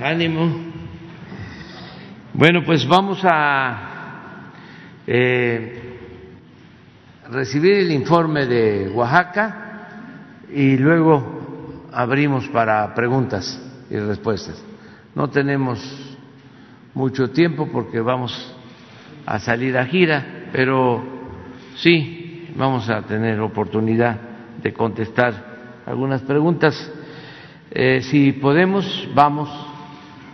Ánimo. Bueno, pues vamos a eh, recibir el informe de Oaxaca y luego abrimos para preguntas y respuestas. No tenemos mucho tiempo porque vamos a salir a gira, pero sí vamos a tener oportunidad de contestar algunas preguntas. Eh, si podemos, vamos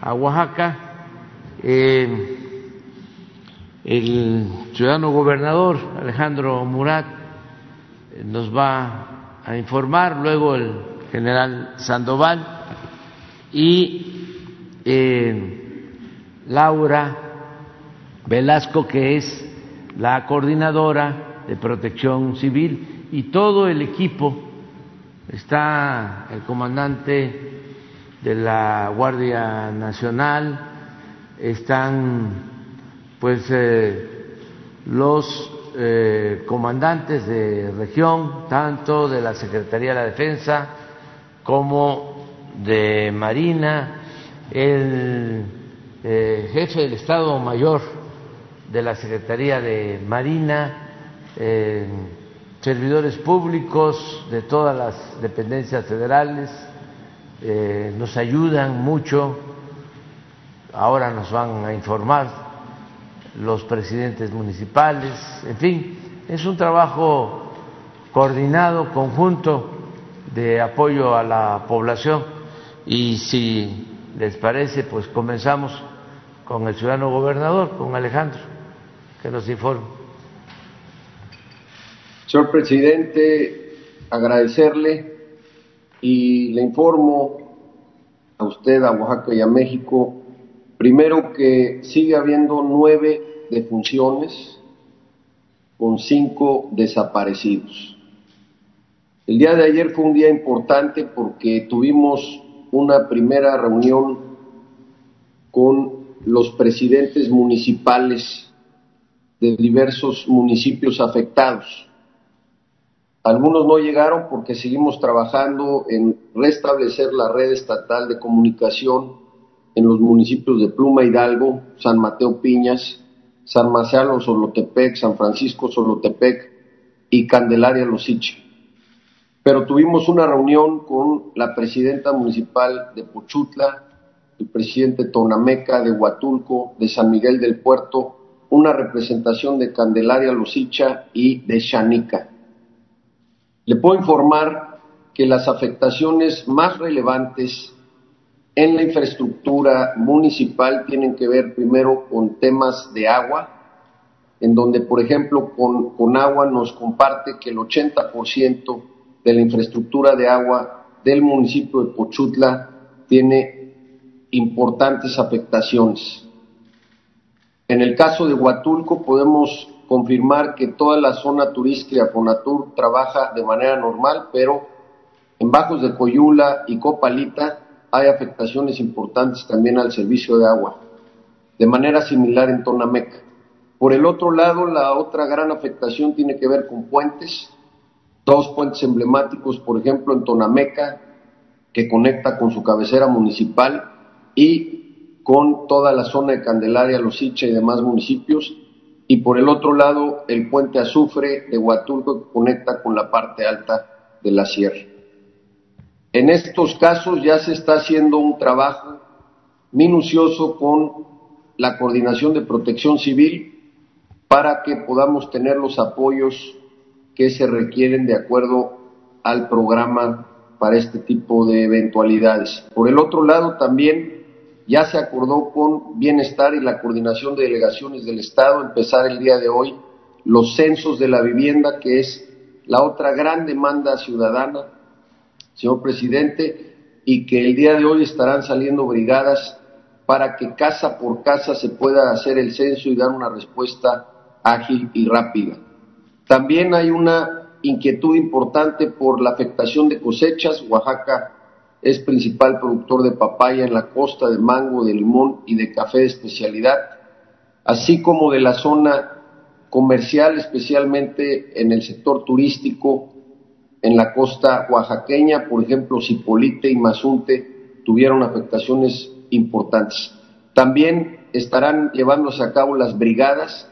a Oaxaca. Eh, el ciudadano gobernador Alejandro Murat nos va a informar, luego el general Sandoval y eh, Laura Velasco, que es la coordinadora de protección civil y todo el equipo, está el comandante de la Guardia Nacional, están pues eh, los eh, comandantes de región, tanto de la Secretaría de la Defensa como de Marina, el eh, jefe del Estado Mayor de la Secretaría de Marina, servidores públicos de todas las dependencias federales, eh, nos ayudan mucho, ahora nos van a informar los presidentes municipales, en fin, es un trabajo coordinado, conjunto de apoyo a la población. Y si les parece, pues comenzamos con el ciudadano gobernador, con Alejandro, que nos informe. Señor presidente, agradecerle y le informo a usted, a Oaxaca y a México, primero que sigue habiendo nueve defunciones con cinco desaparecidos. El día de ayer fue un día importante porque tuvimos una primera reunión con los presidentes municipales de diversos municipios afectados. Algunos no llegaron porque seguimos trabajando en restablecer la red estatal de comunicación en los municipios de Pluma Hidalgo, San Mateo Piñas, San Marciano Solotepec, San Francisco Solotepec y Candelaria Losiche. Pero tuvimos una reunión con la presidenta municipal de Pochutla, el presidente Tonameca de Huatulco, de San Miguel del Puerto, una representación de Candelaria Losicha y de Chanica. Le puedo informar que las afectaciones más relevantes en la infraestructura municipal tienen que ver primero con temas de agua, en donde, por ejemplo, con, agua nos comparte que el 80% de la infraestructura de agua del municipio de Pochutla tiene importantes afectaciones. En el caso de Huatulco podemos confirmar que toda la zona turística Fonatur trabaja de manera normal, pero en Bajos de Coyula y Copalita hay afectaciones importantes también al servicio de agua, de manera similar en Tonameca. Por el otro lado, la otra gran afectación tiene que ver con puentes, dos puentes emblemáticos, por ejemplo, en Tonameca, que conecta con su cabecera municipal y con toda la zona de Candelaria, Losicha y demás municipios, y por el otro lado el puente Azufre de Huatulco que conecta con la parte alta de la sierra. En estos casos ya se está haciendo un trabajo minucioso con la coordinación de protección civil para que podamos tener los apoyos que se requieren de acuerdo al programa para este tipo de eventualidades. Por el otro lado, también ya se acordó con Bienestar y la coordinación de delegaciones del Estado empezar el día de hoy los censos de la vivienda, que es la otra gran demanda ciudadana, señor presidente, y que el día de hoy estarán saliendo brigadas para que casa por casa se pueda hacer el censo y dar una respuesta ágil y rápida. También hay una inquietud importante por la afectación de cosechas. Oaxaca es principal productor de papaya en la costa, de mango, de limón y de café de especialidad, así como de la zona comercial, especialmente en el sector turístico, en la costa oaxaqueña, por ejemplo, Cipolite y Mazunte tuvieron afectaciones importantes. También estarán llevándose a cabo las brigadas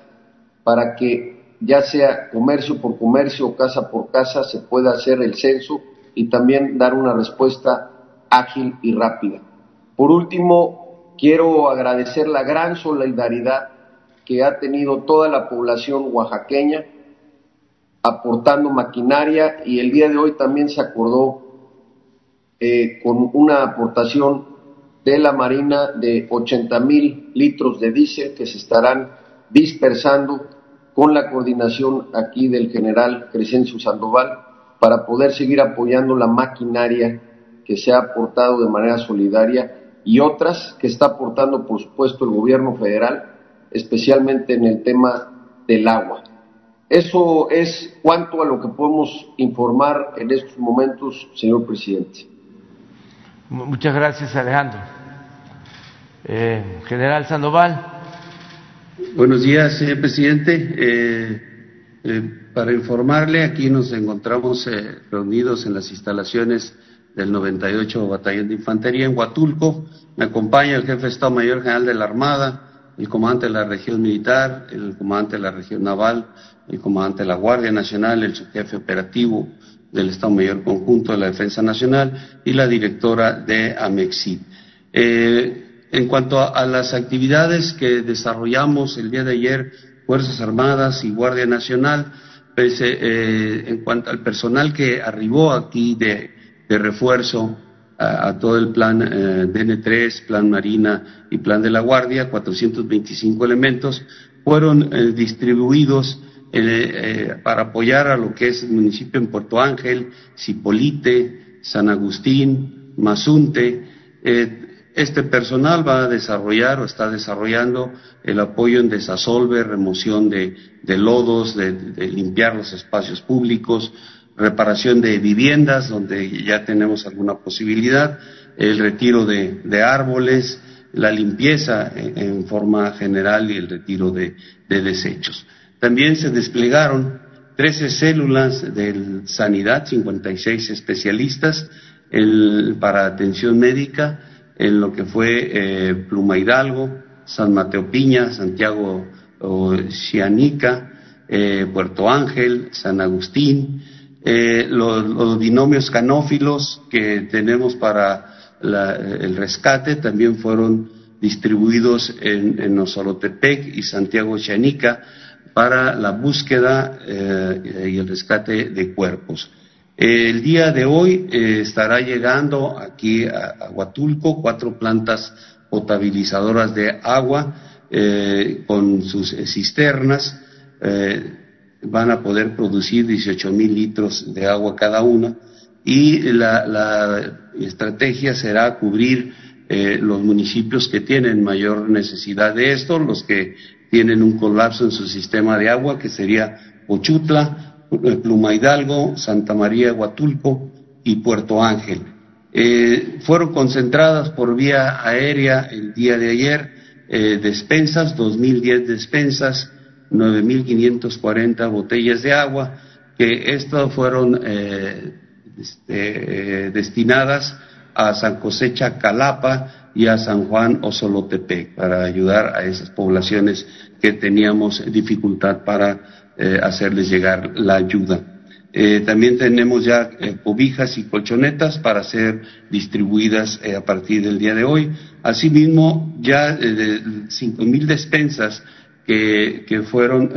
para que ya sea comercio por comercio o casa por casa se pueda hacer el censo y también dar una respuesta ágil y rápida. Por último, quiero agradecer la gran solidaridad que ha tenido toda la población oaxaqueña aportando maquinaria y el día de hoy también se acordó eh, con una aportación de la Marina de 80 mil litros de diésel que se estarán dispersando con la coordinación aquí del general Crescencio Sandoval para poder seguir apoyando la maquinaria que se ha aportado de manera solidaria y otras que está aportando, por supuesto, el gobierno federal, especialmente en el tema del agua. Eso es cuanto a lo que podemos informar en estos momentos, señor presidente. Muchas gracias, Alejandro. Eh, General Sandoval. Buenos días, señor presidente. Eh, eh, para informarle, aquí nos encontramos reunidos en las instalaciones del 98 Batallón de Infantería en Huatulco. Me acompaña el jefe de Estado Mayor General de la Armada, el comandante de la región militar, el comandante de la región naval, el comandante de la Guardia Nacional, el subjefe operativo del Estado Mayor Conjunto de la Defensa Nacional y la directora de AMEXID. Eh, en cuanto a, las actividades que desarrollamos el día de ayer, Fuerzas Armadas y Guardia Nacional, pues, eh, en cuanto al personal que arribó aquí de, refuerzo a, todo el plan DN3, Plan Marina y Plan de la Guardia, 425 elementos, fueron distribuidos eh, para apoyar a lo que es el municipio en Puerto Ángel, Cipolite, San Agustín, Mazunte. Eh, este personal va a desarrollar o está desarrollando el apoyo en desasolve, remoción de, lodos, de, limpiar los espacios públicos, reparación de viviendas donde ya tenemos alguna posibilidad, el retiro de, árboles, la limpieza en, forma general y el retiro de desechos. También se desplegaron 13 células de sanidad, 56 especialistas para atención médica en lo que fue eh, Pluma Hidalgo, San Mateo Piña, Santiago Cianica, eh, Puerto Ángel, San Agustín, eh, los, binomios canófilos que tenemos para el rescate también fueron distribuidos en, en y Santiago Cianica para la búsqueda eh, y el rescate de cuerpos. El día de hoy eh, estará llegando aquí a, Huatulco cuatro plantas potabilizadoras de agua con sus cisternas. Van a poder producir 18 mil litros de agua cada una y la, estrategia será cubrir los municipios que tienen mayor necesidad de esto, los que tienen un colapso en su sistema de agua, que sería Ochutla, Pluma Hidalgo, Santa María Huatulco y Puerto Ángel. Eh, fueron concentradas por vía aérea el día de ayer eh, despensas, 2.010 despensas, 9.540 botellas de agua, que estas fueron eh, este, destinadas a San Cosecha Calapa y a San Juan o Solotepec para ayudar a esas poblaciones que teníamos dificultad para eh, hacerles llegar la ayuda. Eh, también tenemos ya eh, cobijas y colchonetas para ser distribuidas a partir del día de hoy. Asimismo, ya cinco mil despensas que, fueron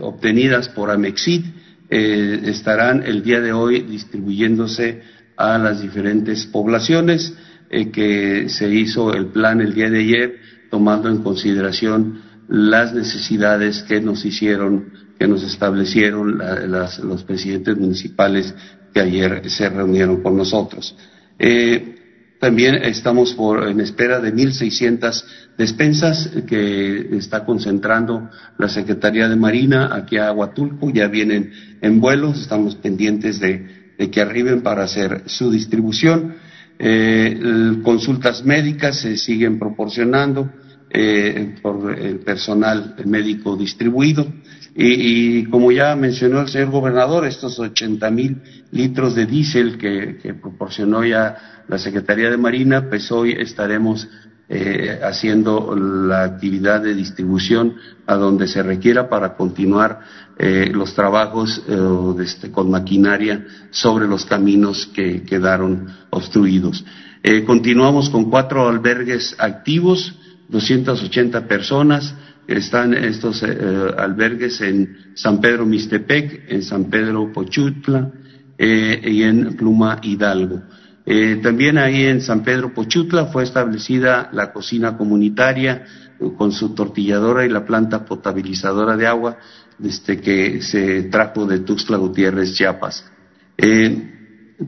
obtenidas por Amexid estarán el día de hoy distribuyéndose a las diferentes poblaciones. Eh, que se hizo el plan el día de ayer, tomando en consideración las necesidades que nos hicieron, que nos establecieron los presidentes municipales que ayer se reunieron con nosotros. Eh, también estamos en espera de 1.600 despensas que está concentrando la Secretaría de Marina aquí a Huatulco. Ya vienen en vuelos, estamos pendientes de, que arriben para hacer su distribución. Eh, consultas médicas se siguen proporcionando eh, por el personal médico distribuido. Y, como ya mencionó el señor gobernador, estos 80 mil litros de diésel que, proporcionó ya la Secretaría de Marina, pues hoy estaremos eh, haciendo la actividad de distribución a donde se requiera para continuar eh, los trabajos eh, este, con maquinaria sobre los caminos que quedaron obstruidos. continuamos con cuatro albergues activos, 280 personas, están estos albergues en San Pedro Mistepec, en San Pedro Pochutla y en Pluma Hidalgo. Eh, también ahí en San Pedro Pochutla fue establecida la cocina comunitaria con su tortilladora y la planta potabilizadora de agua desde que se trajo de Tuxtla Gutiérrez, Chiapas.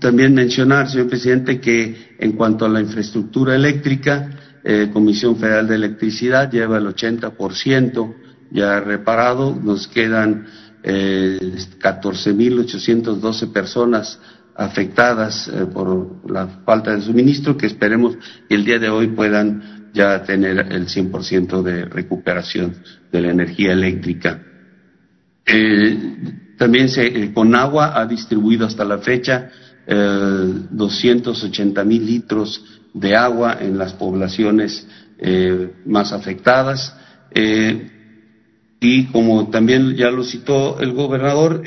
también mencionar, señor presidente, que en cuanto a la infraestructura eléctrica, eh, Comisión Federal de Electricidad lleva el 80% ya reparado, nos quedan eh, 14.812 personas afectadas eh, por la falta de suministro que esperemos que el día de hoy puedan ya tener el 100% de recuperación de la energía eléctrica. Eh, también se, con agua ha distribuido hasta la fecha 280 mil litros de agua en las poblaciones eh, más afectadas. Eh, y como también ya lo citó el gobernador,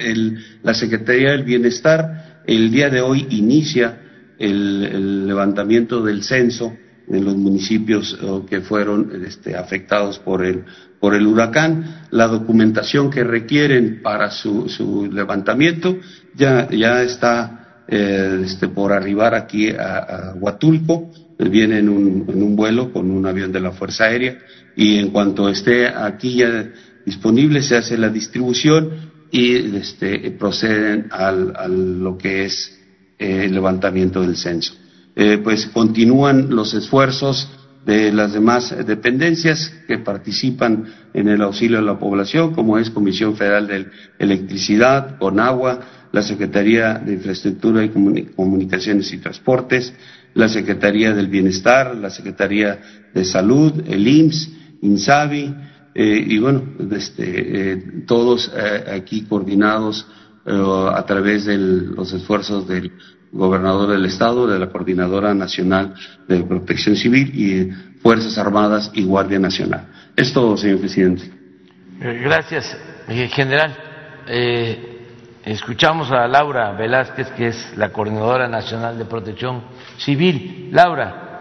la Secretaría del Bienestar el día de hoy inicia el, levantamiento del censo en los municipios que fueron este, afectados por el, por el huracán. La documentación que requieren para su, levantamiento ya, está eh, este, por arribar aquí a, Huatulco, viene en un, en un, vuelo con un avión de la Fuerza Aérea y en cuanto esté aquí ya disponible se hace la distribución y este, proceden al, a lo que es eh, el levantamiento del censo. Eh, pues continúan los esfuerzos de las demás dependencias que participan en el auxilio a la población, como es Comisión Federal de Electricidad, CONAGUA, la Secretaría de Infraestructura y Comunicaciones y Transportes, la Secretaría del Bienestar, la Secretaría de Salud, el IMSS, INSABI, eh, y bueno, este, eh, todos eh, aquí coordinados a través de los esfuerzos del gobernador del Estado, de la Coordinadora Nacional de Protección Civil y Fuerzas Armadas y Guardia Nacional. Es todo, señor presidente. Gracias, general. Escuchamos a Laura Velázquez, que es la Coordinadora Nacional de Protección Civil. Laura.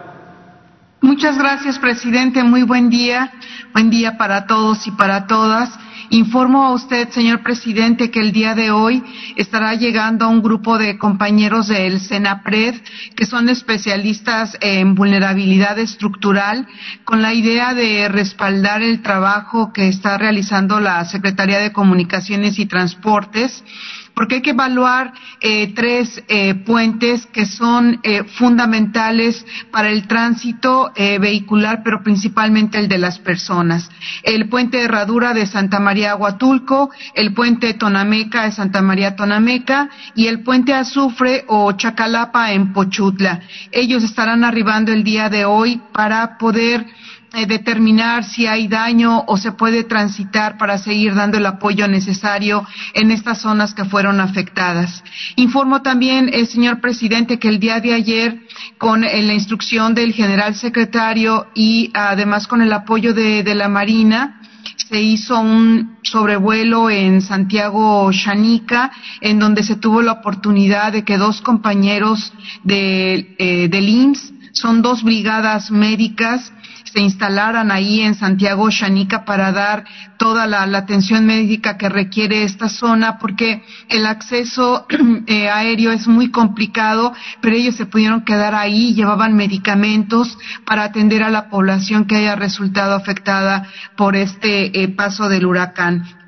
Muchas gracias, presidente. Muy buen día. Buen día para todos y para todas. Informo a usted, señor presidente, que el día de hoy estará llegando un grupo de compañeros del SENAPRED, que son especialistas en vulnerabilidad estructural, con la idea de respaldar el trabajo que está realizando la Secretaría de Comunicaciones y Transportes porque hay que evaluar eh, tres eh, puentes que son eh, fundamentales para el tránsito vehicular, pero principalmente el de las personas. El puente de Herradura de Santa María Huatulco, el puente Tonameca de Santa María Tonameca y el puente Azufre o Chacalapa en Pochutla. Ellos estarán arribando el día de hoy para poder eh, determinar si hay daño o se puede transitar para seguir dando el apoyo necesario en estas zonas que fueron afectadas. Informo también, eh, señor presidente, que el día de ayer, con eh, la instrucción del general secretario y además con el apoyo de, la Marina, se hizo un sobrevuelo en Santiago Chanica, en donde se tuvo la oportunidad de que dos compañeros de, del IMSS, son dos brigadas médicas, se instalaran ahí en Santiago Xanica para dar toda la, atención médica que requiere esta zona, porque el acceso eh, aéreo es muy complicado, pero ellos se pudieron quedar ahí, llevaban medicamentos para atender a la población que haya resultado afectada por este eh, paso del huracán.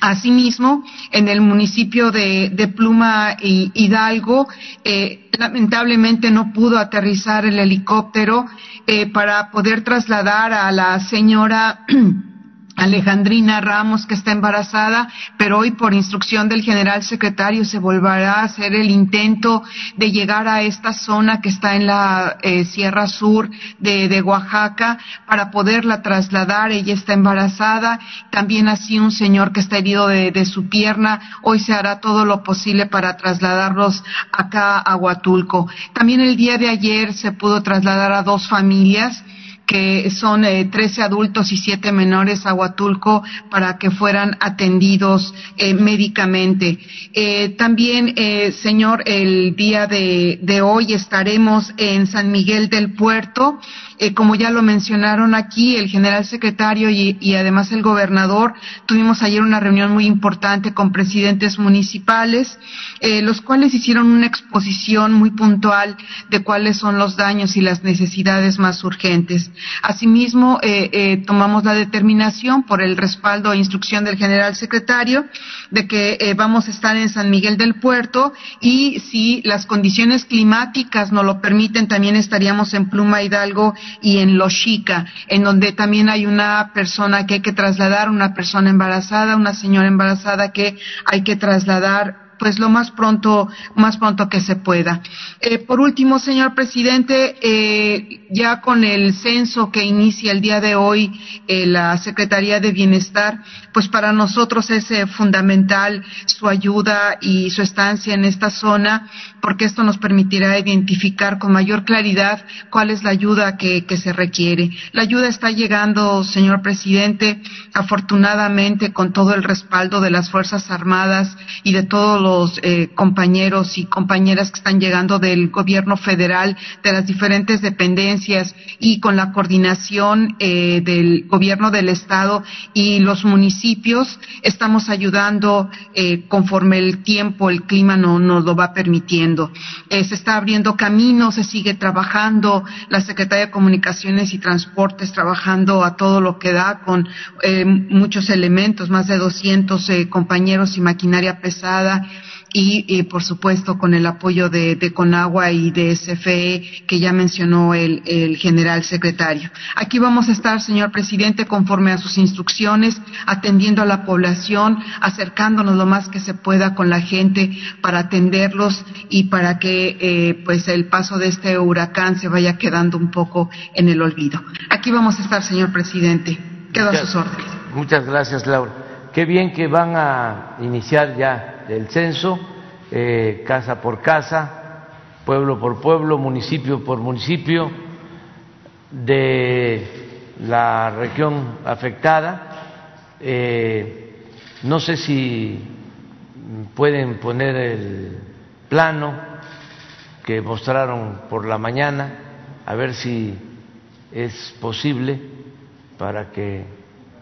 Asimismo, en el municipio de, Pluma Hidalgo, eh, lamentablemente no pudo aterrizar el helicóptero eh, para poder trasladar a la señora Alejandrina Ramos, que está embarazada, pero hoy por instrucción del general secretario se volverá a hacer el intento de llegar a esta zona que está en la eh, Sierra Sur de, Oaxaca para poderla trasladar. Ella está embarazada. También así un señor que está herido de, de su pierna. Hoy se hará todo lo posible para trasladarlos acá a Huatulco. También el día de ayer se pudo trasladar a dos familias que son eh, 13 adultos y 7 menores a Huatulco para que fueran atendidos eh, médicamente. Eh, también, eh, señor, el día de, de hoy estaremos en San Miguel del Puerto eh, como ya lo mencionaron aquí, el general secretario y, además el gobernador, tuvimos ayer una reunión muy importante con presidentes municipales, eh, los cuales hicieron una exposición muy puntual de cuáles son los daños y las necesidades más urgentes. Asimismo, eh, tomamos la determinación por el respaldo e instrucción del general secretario de que vamos a estar en San Miguel del Puerto y si las condiciones climáticas nos lo permiten, también estaríamos en Pluma Hidalgo y en Loxica, en donde también hay una persona que hay que trasladar, una persona embarazada, una señora embarazada que hay que trasladar pues lo más pronto, más pronto que se pueda. Eh, por último, señor presidente, eh, ya con el censo que inicia el día de hoy eh, la Secretaría de Bienestar, pues para nosotros es fundamental su ayuda y su estancia en esta zona, porque esto nos permitirá identificar con mayor claridad cuál es la ayuda que, que se requiere. La ayuda está llegando, señor presidente, afortunadamente con todo el respaldo de las Fuerzas Armadas y de todos los los eh, compañeros y compañeras que están llegando del gobierno federal, de las diferentes dependencias y con la coordinación eh, del gobierno del estado y los municipios, estamos ayudando eh, conforme el tiempo, el clima no, nos lo va permitiendo. se está abriendo caminos, se sigue trabajando, la Secretaría de Comunicaciones y Transportes trabajando a todo lo que da con muchos elementos, más de 200 compañeros y maquinaria pesada y, por supuesto con el apoyo de, Conagua y de SFE que ya mencionó el, general secretario. Aquí vamos a estar, señor presidente, conforme a sus instrucciones, atendiendo a la población, acercándonos lo más que se pueda con la gente para atenderlos y para que eh, pues el paso de este huracán se vaya quedando un poco en el olvido. Aquí vamos a estar, señor presidente. Quedo a sus órdenes. Muchas gracias, Laura. Qué bien que van a iniciar ya del censo, eh, casa por casa, pueblo por pueblo, municipio por municipio de la región afectada. Eh, no sé si pueden poner el plano que mostraron por la mañana, a ver si es posible para que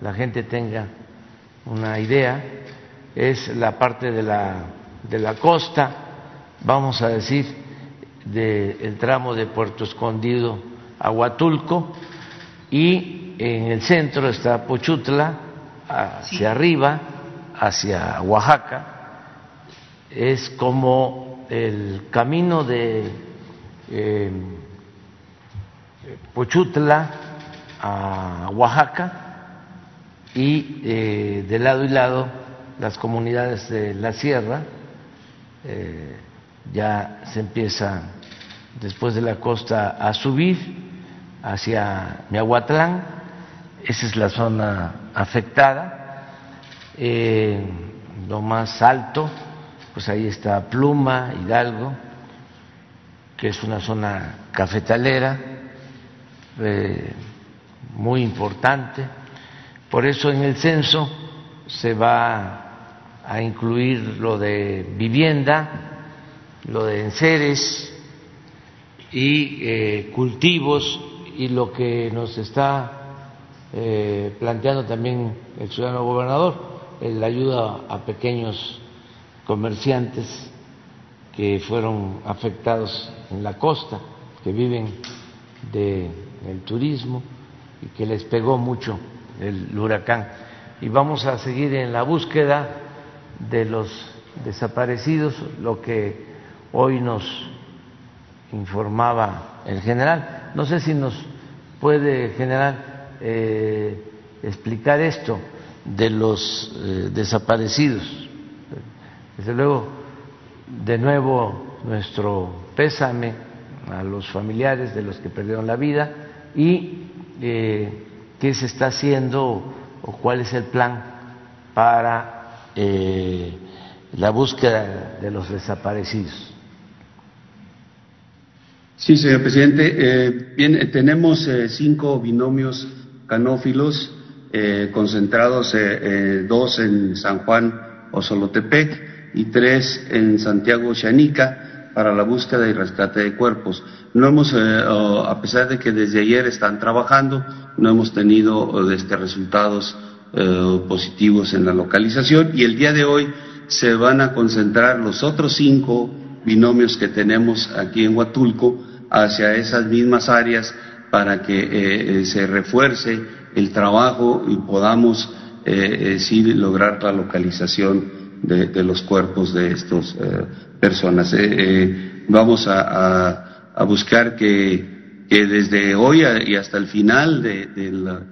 la gente tenga una idea es la parte de la, de la costa, vamos a decir, del tramo de Puerto Escondido a Huatulco, y en el centro está Pochutla, hacia arriba, hacia Oaxaca, es como el camino de eh, Pochutla a Oaxaca y eh, de lado y lado las comunidades de la sierra, eh, ya se empieza después de la costa a subir hacia Miahuatlán, esa es la zona afectada, eh, lo más alto, pues ahí está Pluma, Hidalgo, que es una zona cafetalera eh, muy importante, por eso en el censo se va a incluir lo de vivienda, lo de enseres y eh, cultivos y lo que nos está eh, planteando también el ciudadano gobernador, la ayuda a pequeños comerciantes que fueron afectados en la costa, que viven del turismo y que les pegó mucho el huracán. Y vamos a seguir en la búsqueda de los desaparecidos, lo que hoy nos informaba el general. No sé si nos puede, general, eh, explicar esto de los eh, desaparecidos. Desde luego, de nuevo, nuestro pésame a los familiares de los que perdieron la vida y eh, qué se está haciendo o cuál es el plan para eh, la búsqueda de los desaparecidos. Sí, señor presidente. Eh, bien, tenemos cinco binomios canófilos concentrados, dos en San Juan Osolotepec y tres en Santiago Xanica para la búsqueda y rescate de cuerpos. No hemos, a pesar de que desde ayer están trabajando, no hemos tenido este, resultados eh, positivos en la localización y el día de hoy se van a concentrar los otros cinco binomios que tenemos aquí en Huatulco hacia esas mismas áreas para que eh, eh, se refuerce el trabajo y podamos sí lograr la localización de, los cuerpos de estas personas. vamos a, a buscar que que desde hoy y hasta el final de, la,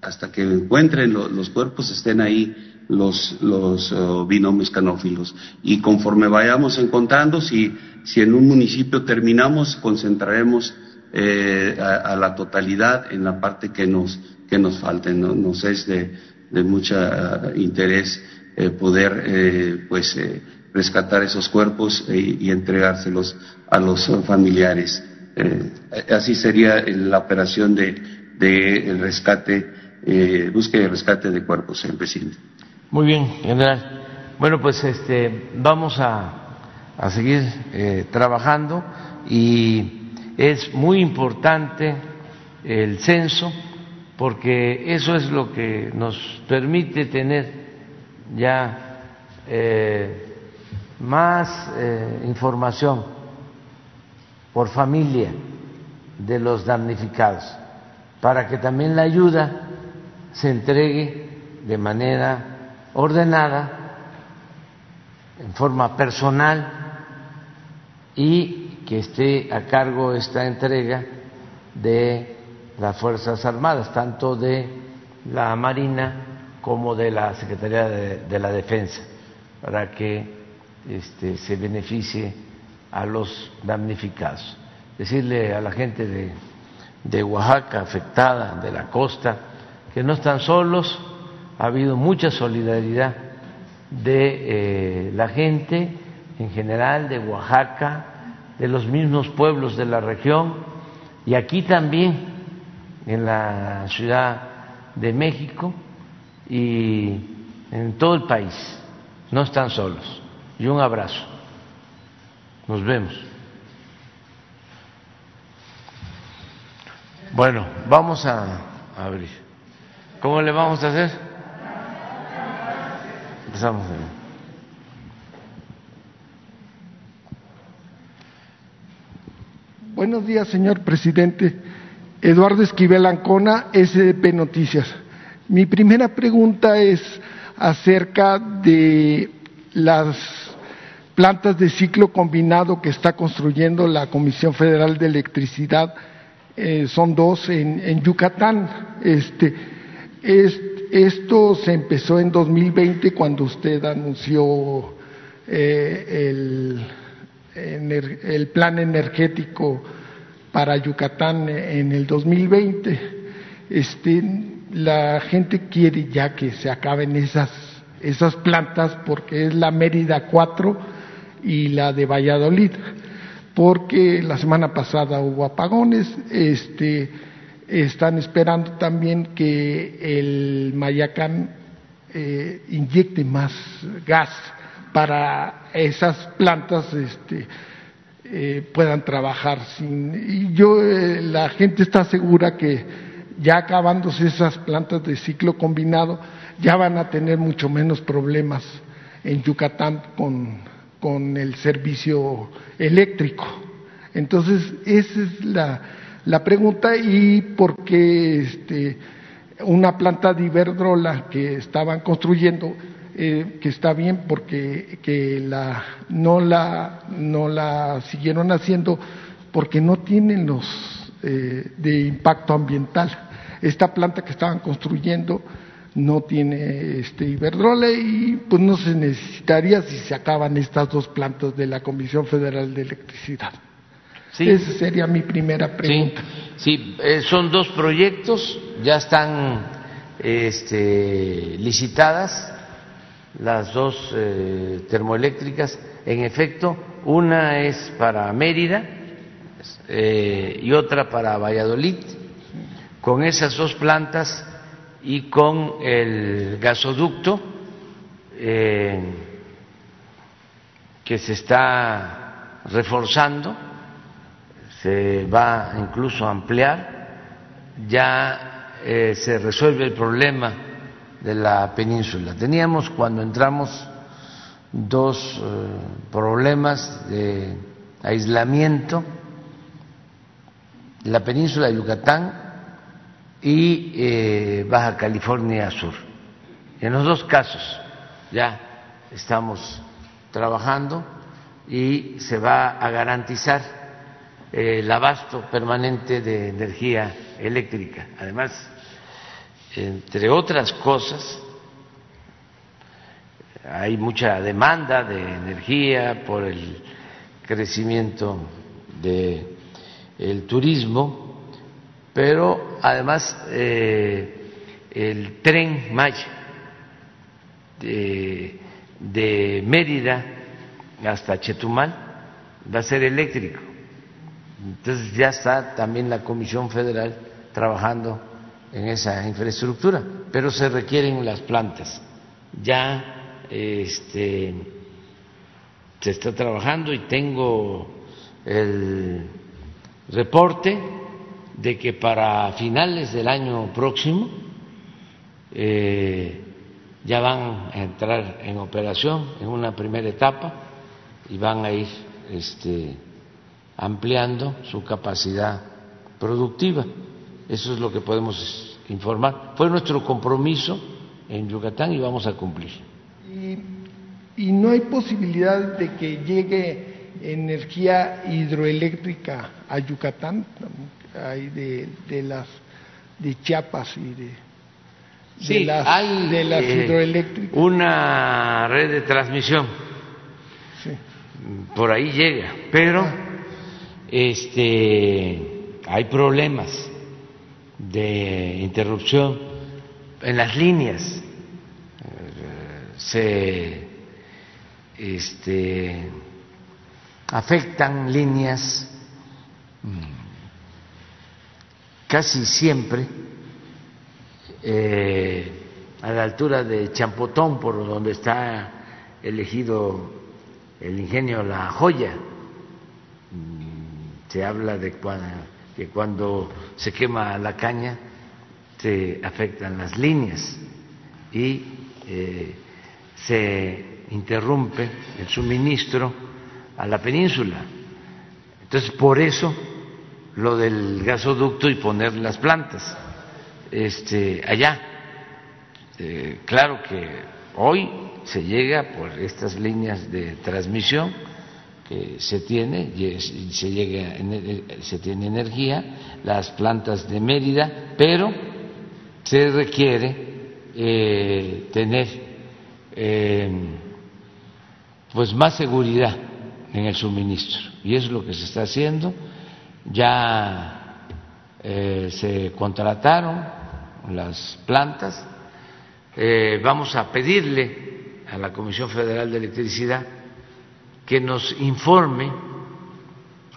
hasta que encuentren los cuerpos estén ahí los, los uh, binomios canófilos. Y conforme vayamos encontrando, si, si en un municipio terminamos, concentraremos eh, a, la totalidad en la parte que nos, que nos falte. ¿no? Nos es de, de mucho uh, interés eh, poder eh, pues, rescatar esos cuerpos y entregárselos a los familiares. Eh, así sería la operación de, de rescate, eh, búsqueda y rescate de cuerpos, en. Muy bien, general. Bueno, pues este, vamos a, a seguir eh, trabajando y es muy importante el censo porque eso es lo que nos permite tener ya eh, más eh, información por familia de los damnificados, para que también la ayuda se entregue de manera ordenada, en forma personal y que esté a cargo esta entrega de las Fuerzas Armadas, tanto de la Marina como de la Secretaría de, la Defensa, para que este, se beneficie a los damnificados. Decirle a la gente de, de Oaxaca afectada, de la costa, que no están solos, ha habido mucha solidaridad de eh, la gente en general, de Oaxaca, de los mismos pueblos de la región y aquí también en la Ciudad de México y en todo el país. No están solos. Y un abrazo. Nos vemos. Bueno, vamos a abrir. ¿Cómo le vamos a hacer? Empezamos. Buenos días, señor presidente. Eduardo Esquivel Ancona, SDP Noticias. Mi primera pregunta es acerca de las plantas de ciclo combinado que está construyendo la Comisión Federal de Electricidad, eh, son dos en, Yucatán. Este, esto se empezó en 2020 cuando usted anunció eh, el, el, plan energético para Yucatán en el 2020. Este, la gente quiere ya que se acaben esas, esas plantas porque es la Mérida 4 y la de Valladolid, porque la semana pasada hubo apagones, este, están esperando también que el Mayacán eh, inyecte más gas para esas plantas este, eh, puedan trabajar sin y yo eh, la gente está segura que ya acabándose esas plantas de ciclo combinado ya van a tener mucho menos problemas en Yucatán con con el servicio eléctrico. Entonces, esa es la, la pregunta y por qué este, una planta de Iberdrola que estaban construyendo, eh, que está bien porque que la, no, la, no la siguieron haciendo porque no tienen los eh, de impacto ambiental. Esta planta que estaban construyendo no tiene este Iberdrola y pues no se necesitaría si se acaban estas dos plantas de la Comisión Federal de Electricidad. Esa sería mi primera pregunta. Sí, eh, son dos proyectos, ya están este, licitadas las dos eh, termoeléctricas. En efecto, una es para Mérida eh, y otra para Valladolid. Con esas dos plantas y con el gasoducto que se está reforzando se va incluso a ampliar, ya eh, se resuelve el problema de la península. Teníamos cuando entramos dos eh, problemas de aislamiento, la península de Yucatán y eh, Baja California Sur. En los dos casos ya estamos trabajando y se va a garantizar el abasto permanente de energía eléctrica. Además, entre otras cosas, hay mucha demanda de energía por el crecimiento del turismo, pero además eh, el tren Maya de Mérida hasta Chetumal va a ser eléctrico entonces ya está también la Comisión Federal trabajando en esa infraestructura, pero se requieren las plantas. Ya este, se está trabajando y tengo el reporte de que para finales del año próximo eh, ya van a entrar en operación en una primera etapa y van a ir este, ampliando su capacidad productiva. Eso es lo que podemos informar. Fue nuestro compromiso en Yucatán y vamos a cumplir. ¿Y, no hay posibilidad de que llegue energía hidroeléctrica a Yucatán? Hay de, las de Chiapas y de, sí, las, hay, de las eh, hidroeléctricas. Una red de transmisión. Sí. Por ahí llega, pero ah este, hay problemas de interrupción en las líneas, se este, afectan líneas mm, casi siempre eh, a la altura de Champotón, por donde está elegido el ingenio La Joya se habla de que cuando se quema la caña se afectan las líneas y eh, se interrumpe el suministro a la península. Entonces, por eso lo del gasoducto y poner las plantas este, allá. Eh, claro que hoy se llega por estas líneas de transmisión que se tiene, se, llega, se tiene energía, las plantas de Mérida, pero se requiere eh, tener eh, pues más seguridad en el suministro y es lo que se está haciendo. Ya eh, se contrataron las plantas, vamos a pedirle a la Comisión Federal de Electricidad que nos informe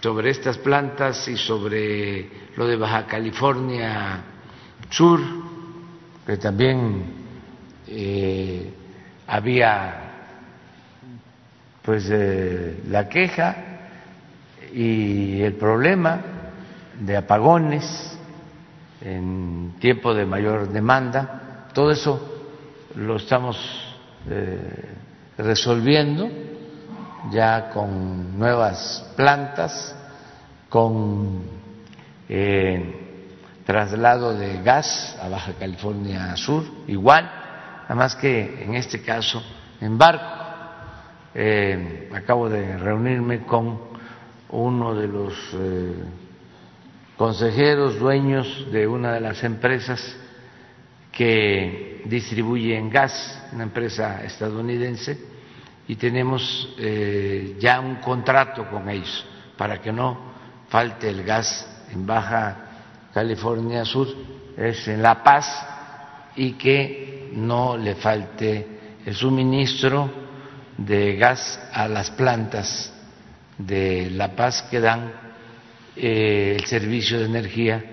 sobre estas plantas y sobre lo de Baja California Sur, que también eh, había pues eh, la queja y el problema de apagones en tiempo de mayor demanda, todo eso lo estamos eh, resolviendo ya con nuevas plantas, con eh, traslado de gas a Baja California Sur, igual, nada más que en este caso en barco. Eh, acabo de reunirme con uno de los eh, consejeros dueños de una de las empresas que distribuyen gas, una empresa estadounidense, y tenemos eh, ya un contrato con ellos para que no falte el gas en Baja California Sur, es en La Paz, y que no le falte el suministro de gas a las plantas de La Paz que dan eh, el servicio de energía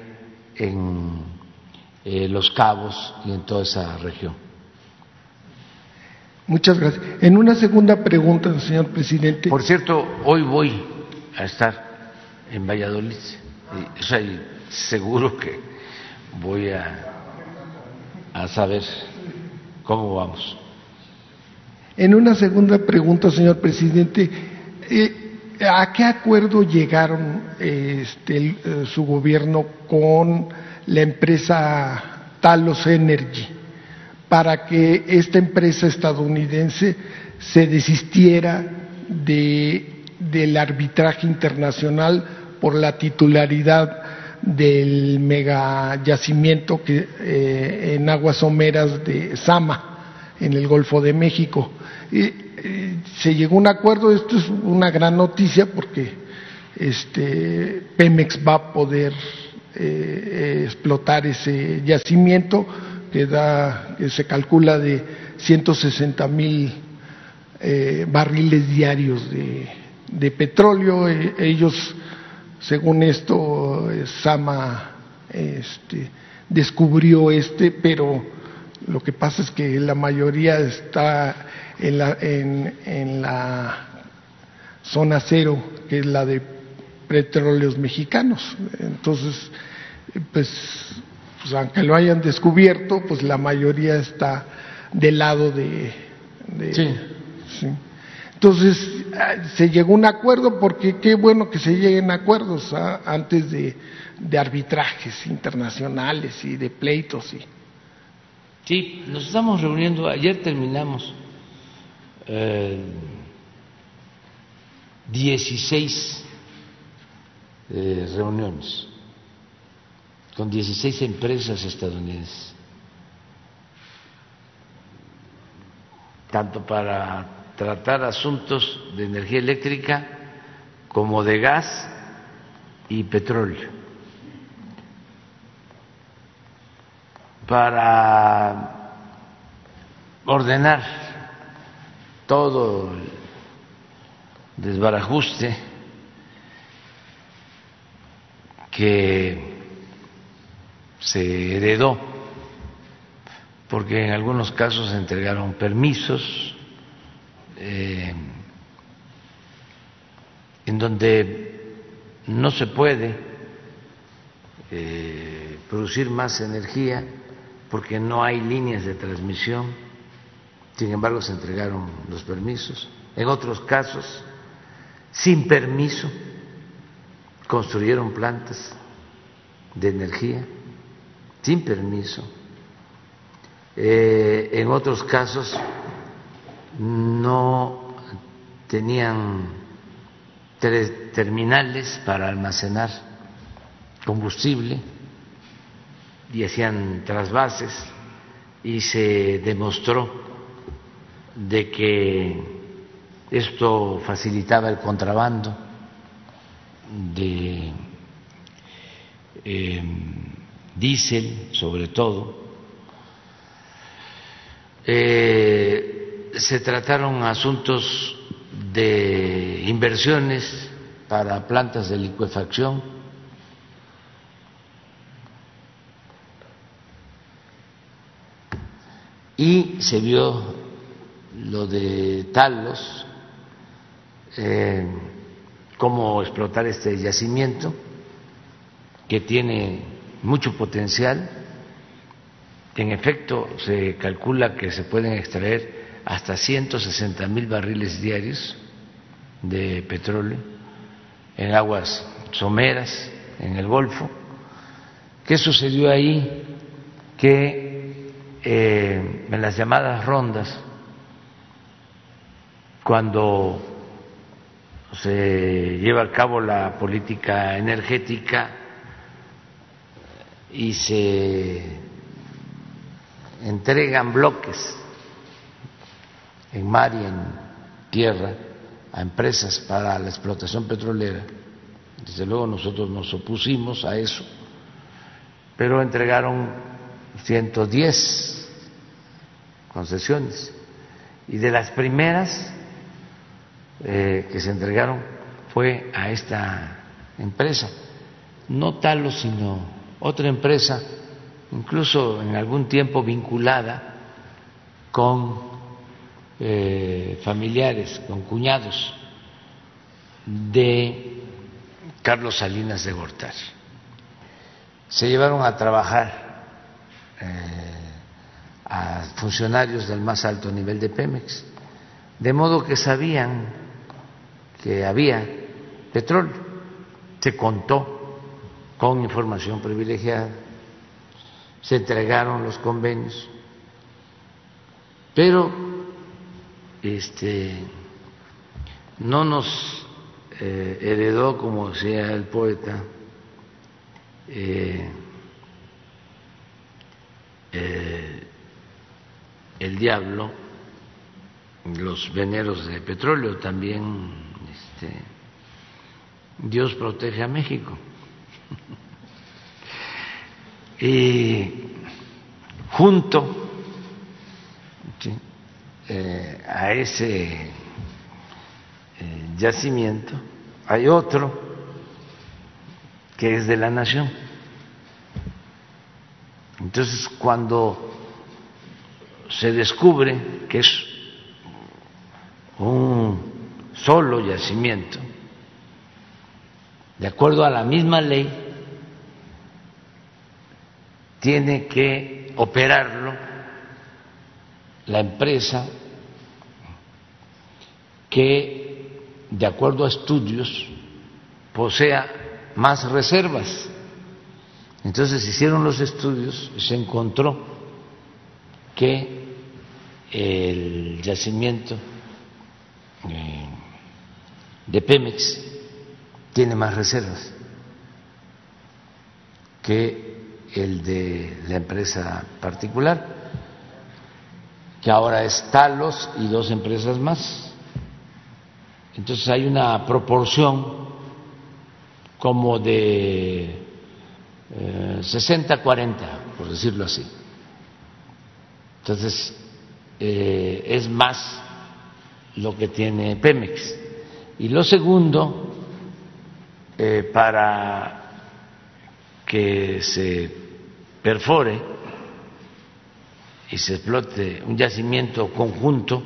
en eh, Los Cabos y en toda esa región. Muchas gracias. En una segunda pregunta, señor presidente. Por cierto, hoy voy a estar en Valladolid. o sea, seguro que voy a, a saber cómo vamos. En una segunda pregunta, señor presidente, eh, ¿a qué acuerdo llegaron este, eh, su gobierno con la empresa Talos Energy para que esta empresa estadounidense se desistiera de, del arbitraje internacional por la titularidad del mega yacimiento que, eh, en aguas someras de Sama, en el Golfo de México. Eh, se llegó a un acuerdo, esto es una gran noticia porque este, Pemex va a poder eh, explotar ese yacimiento que, da, que se calcula de 160 mil barriles diarios de, de petróleo. ellos según esto, Sama este, descubrió este, pero lo que pasa es que la mayoría está en la, en, la zona cero, que es la de petróleos mexicanos. Entonces, pues, pues, aunque lo hayan descubierto, pues la mayoría está del lado de... sí. Entonces, ah, se llegó a un acuerdo porque qué bueno que se lleguen acuerdos ah, antes de, arbitrajes internacionales y de pleitos. Y... Sí, nos estamos reuniendo, ayer terminamos eh, 16 eh, reuniones con 16 empresas estadounidenses, tanto para tratar asuntos de energía eléctrica como de gas y petróleo. Para ordenar todo el desbarajuste que se heredó, porque en algunos casos se entregaron permisos eh, en donde no se puede eh, producir más energía porque no hay líneas de transmisión, sin embargo se entregaron los permisos. En otros casos, sin permiso, construyeron plantas de energía, sin permiso. Eh, en otros casos no tenían terminales para almacenar combustible y hacían trasvases y se demostró de que esto facilitaba el contrabando de eh, diésel sobre todo. Eh, se trataron asuntos de inversiones para plantas de licuefacción. Y se vio lo de Talos, eh, cómo explotar este yacimiento, que tiene mucho potencial. En efecto, se calcula que se pueden extraer hasta 160 mil barriles diarios de petróleo en aguas someras, en el Golfo, ¿Qué sucedió ahí? Que eh, en las llamadas rondas, cuando se lleva a cabo la política energética y se entregan bloques en mar y en tierra a empresas para la explotación petrolera. Desde luego nosotros nos opusimos a eso, pero entregaron 110 concesiones y de las primeras eh, que se entregaron fue a esta empresa, no Talos, sino otra empresa, incluso en algún tiempo vinculada con eh, familiares, con cuñados de Carlos Salinas de Gortari. Se llevaron a trabajar eh, a funcionarios del más alto nivel de Pemex, de modo que sabían que había petróleo. Se contó con información privilegiada, se entregaron los convenios, pero este no nos eh, heredó, como decía el poeta, eh, eh, el diablo, los veneros de petróleo, también este, Dios protege a México. y junto eh, a ese eh, yacimiento hay otro que es de la nación. Entonces, cuando se descubre que es un solo yacimiento, de acuerdo a la misma ley, tiene que operarlo la empresa que, de acuerdo a estudios, posea más reservas. Entonces hicieron los estudios y se encontró que el yacimiento eh, de Pemex tiene más reservas que el de la empresa particular, que ahora es Talos y dos empresas más. Entonces hay una proporción como de 60-40, eh, por decirlo así. Entonces eh, es más lo que tiene Pemex. Y lo segundo, eh, para que se perfore y se explote un yacimiento conjunto,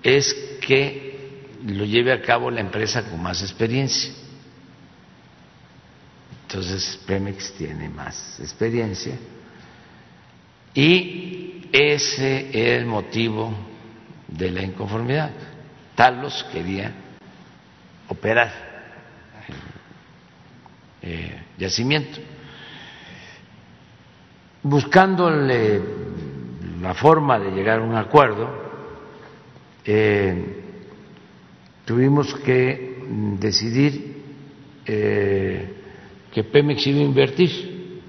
es que lo lleve a cabo la empresa con más experiencia. Entonces Pemex tiene más experiencia y ese es el motivo de la inconformidad. Talos quería operar eh, yacimiento, buscándole la forma de llegar a un acuerdo, eh, tuvimos que decidir eh, que Pemex iba a invertir,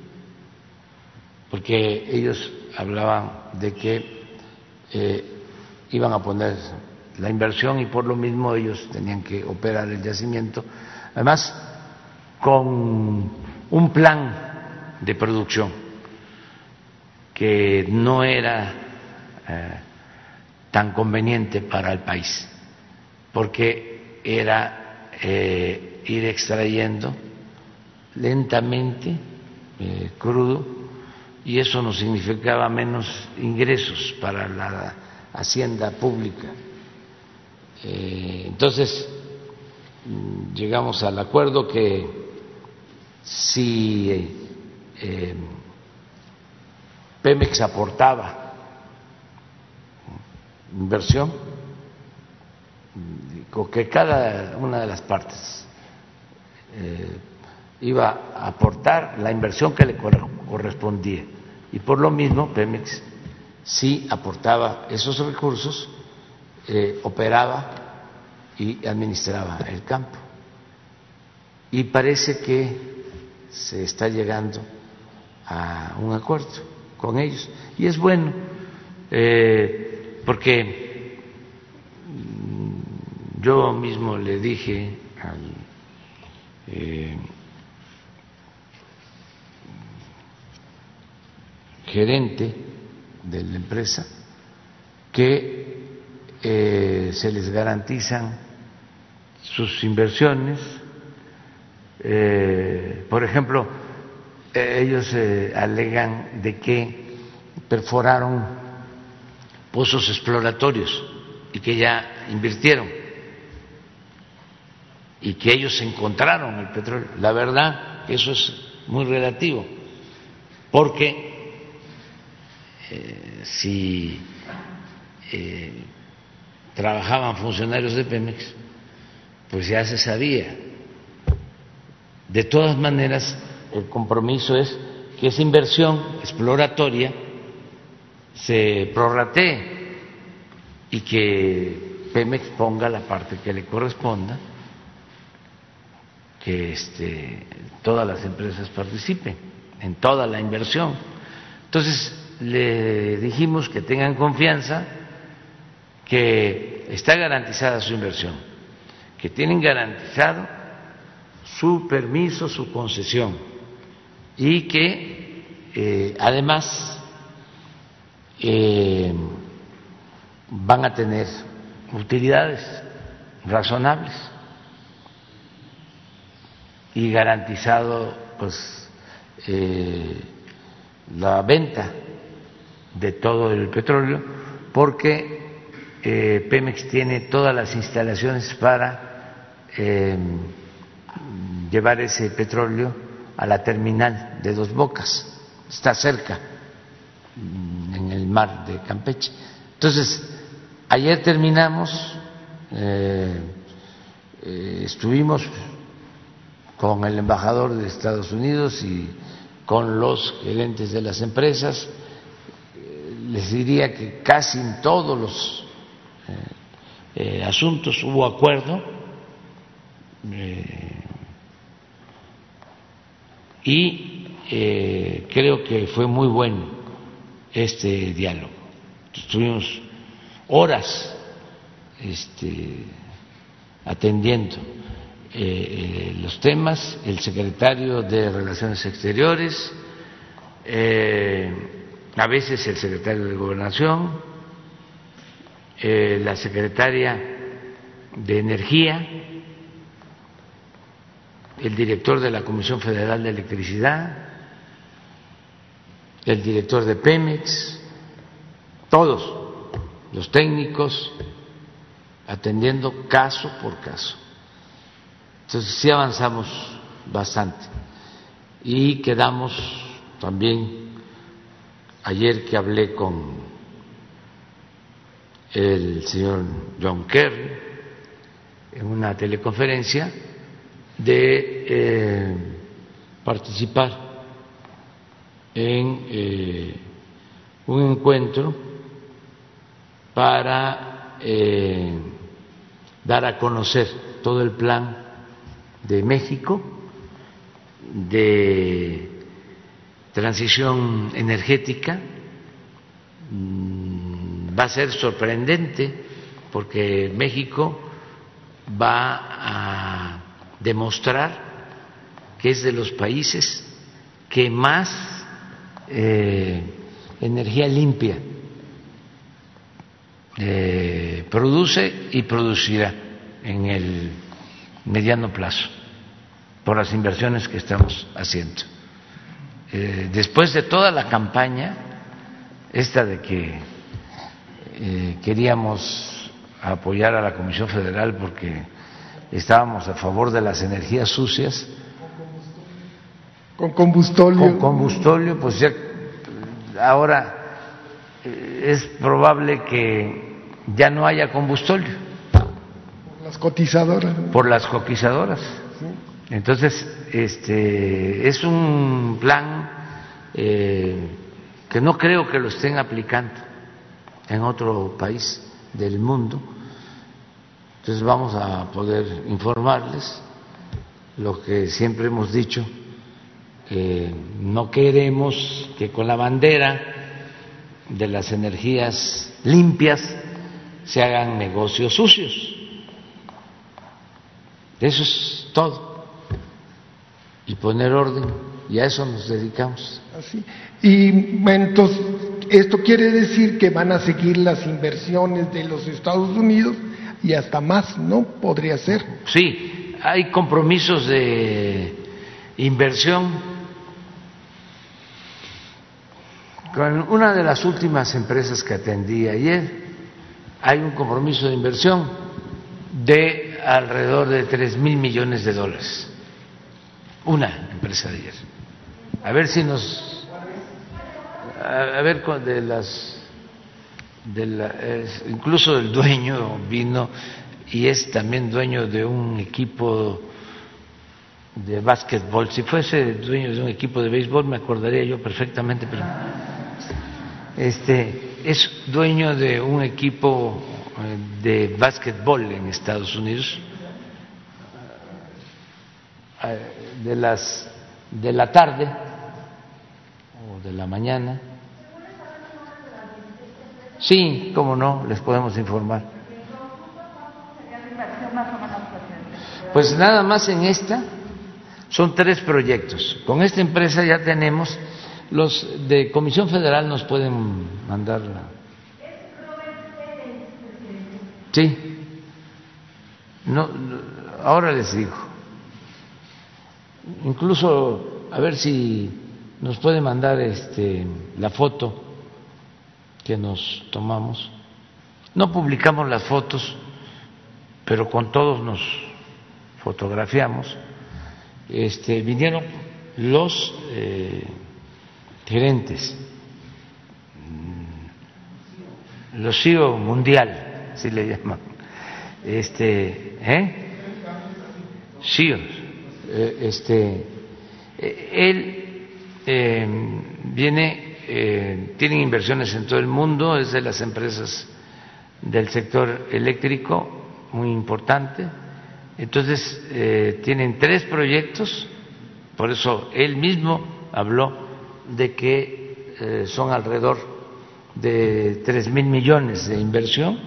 porque ellos hablaban de que iban a poner la inversión y por lo mismo ellos tenían que operar el yacimiento, además con un plan de producción que no era eh, tan conveniente para el país, porque era eh, ir extrayendo lentamente eh, crudo y eso nos significaba menos ingresos para la hacienda pública. Entonces, mm, llegamos al acuerdo que si eh, Pemex aportaba inversión, que cada una de las partes eh, iba a aportar la inversión que le correspondía. Y por lo mismo Pemex sí aportaba esos recursos, eh, operaba y administraba el campo. Y parece que se está llegando a un acuerdo con ellos. Y es bueno, eh, porque mm, yo mismo le dije al eh, gerente de la empresa que eh, se les garantizan sus inversiones. Eh, por ejemplo, eh, ellos alegan de que perforaron pozos exploratorios y que ya invirtieron y que ellos encontraron el petróleo. La verdad, eso es muy relativo, porque eh, si eh, trabajaban funcionarios de Pemex, pues ya se sabía. De todas maneras, el compromiso es que esa inversión exploratoria se prorratee y que Pemex ponga la parte que le corresponda, que este, todas las empresas participen en toda la inversión. Entonces, le dijimos que tengan confianza, que está garantizada su inversión, que tienen garantizado su permiso, su concesión. Y que eh, además eh, van a tener utilidades razonables y garantizado pues eh, la venta de todo el petróleo, porque Pemex tiene todas las instalaciones para llevar ese petróleo a la terminal de Dos Bocas, está cerca, mm, en el mar de Campeche. Entonces, ayer terminamos, eh, eh, estuvimos con el embajador de Estados Unidos y con los gerentes de las empresas, les diría que casi en todos los eh, eh, asuntos hubo acuerdo. Eh, y creo que fue muy bueno este diálogo. Estuvimos horas este, atendiendo los temas, el secretario de Relaciones Exteriores, a veces el secretario de Gobernación, eh, la secretaria de Energía, el director de la Comisión Federal de Electricidad, el director de Pemex, todos los técnicos atendiendo caso por caso. Entonces sí avanzamos bastante y quedamos también ayer que hablé con el señor John Kerry en una teleconferencia de eh, participar en eh, un encuentro para eh, dar a conocer todo el plan de México de transición energética. Mm, va a ser sorprendente porque México va a demostrar que es de los países que más eh, energía limpia eh, produce y producirá en el mediano plazo por las inversiones que estamos haciendo. Eh, después de toda la campaña, esta de que queríamos apoyar a la Comisión Federal porque estábamos a favor de las energías sucias, con combustóleo. Con combustóleo, pues ya ahora eh, es probable que ya no haya combustóleo. Por las cotizadoras. Por las cotizadoras. Entonces, este, es un plan eh, que no creo que lo estén aplicando en otro país del mundo. Entonces vamos a poder informarles lo que siempre hemos dicho, que no queremos que con la bandera de las energías limpias se hagan negocios sucios. Eso es todo. Y poner orden, y a eso nos dedicamos. Así. Y entonces, esto quiere decir que van a seguir las inversiones de los Estados Unidos y hasta más, ¿no? Podría ser. Sí, hay compromisos de inversión con una de las últimas empresas que atendí ayer. Hay un compromiso de inversión de alrededor de tres mil millones de dólares. Una empresa de ayer. A ver si nos. A, ver, de las. De la, incluso el dueño vino y es también dueño de un equipo de básquetbol. Si fuese dueño de un equipo de béisbol me acordaría yo perfectamente, pero este es dueño de un equipo eh, de básquetbol en Estados Unidos eh, de las de la tarde o de la mañana. Sí, cómo no, les podemos informar. Pues nada más en esta son tres proyectos. Con esta empresa ya tenemos los de Comisión Federal nos pueden mandar. Sí. No, ahora les digo. Incluso a ver si nos puede mandar este la foto que nos tomamos. No publicamos las fotos, pero con todos nos fotografiamos. Este vinieron los eh, gerentes, mm, los CEO mundial, si le llaman, este, ¿eh? CEO, eh, este, eh, él viene, eh, tiene inversiones en todo el mundo, es de las empresas del sector eléctrico muy importante, entonces eh, tienen tres proyectos, por eso él mismo habló de que eh, son alrededor de tres mil millones de inversión,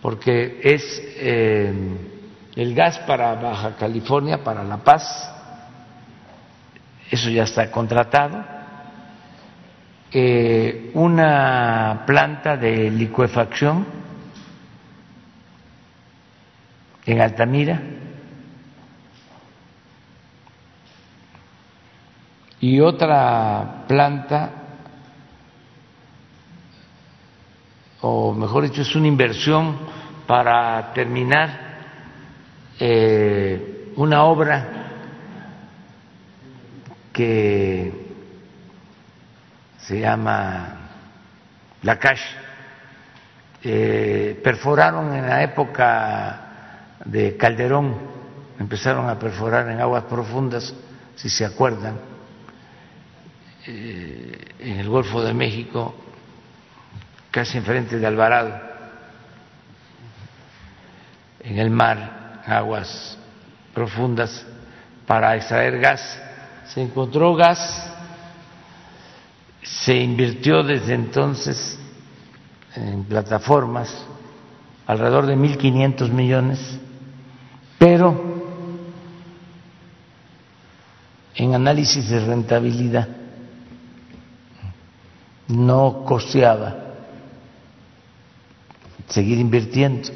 porque es eh, el gas para Baja California, para La Paz, eso ya está contratado, eh, una planta de licuefacción en Altamira, y otra planta, o mejor dicho, es una inversión para terminar eh, una obra que se llama La Cash. Eh, perforaron en la época de Calderón, empezaron a perforar en aguas profundas, si se acuerdan eh, en el Golfo de México, casi enfrente de Alvarado, en el mar, aguas profundas, para extraer gas. Se encontró gas, se invirtió desde entonces en plataformas alrededor de 1.500 millones, pero en análisis de rentabilidad no costeaba seguir invirtiendo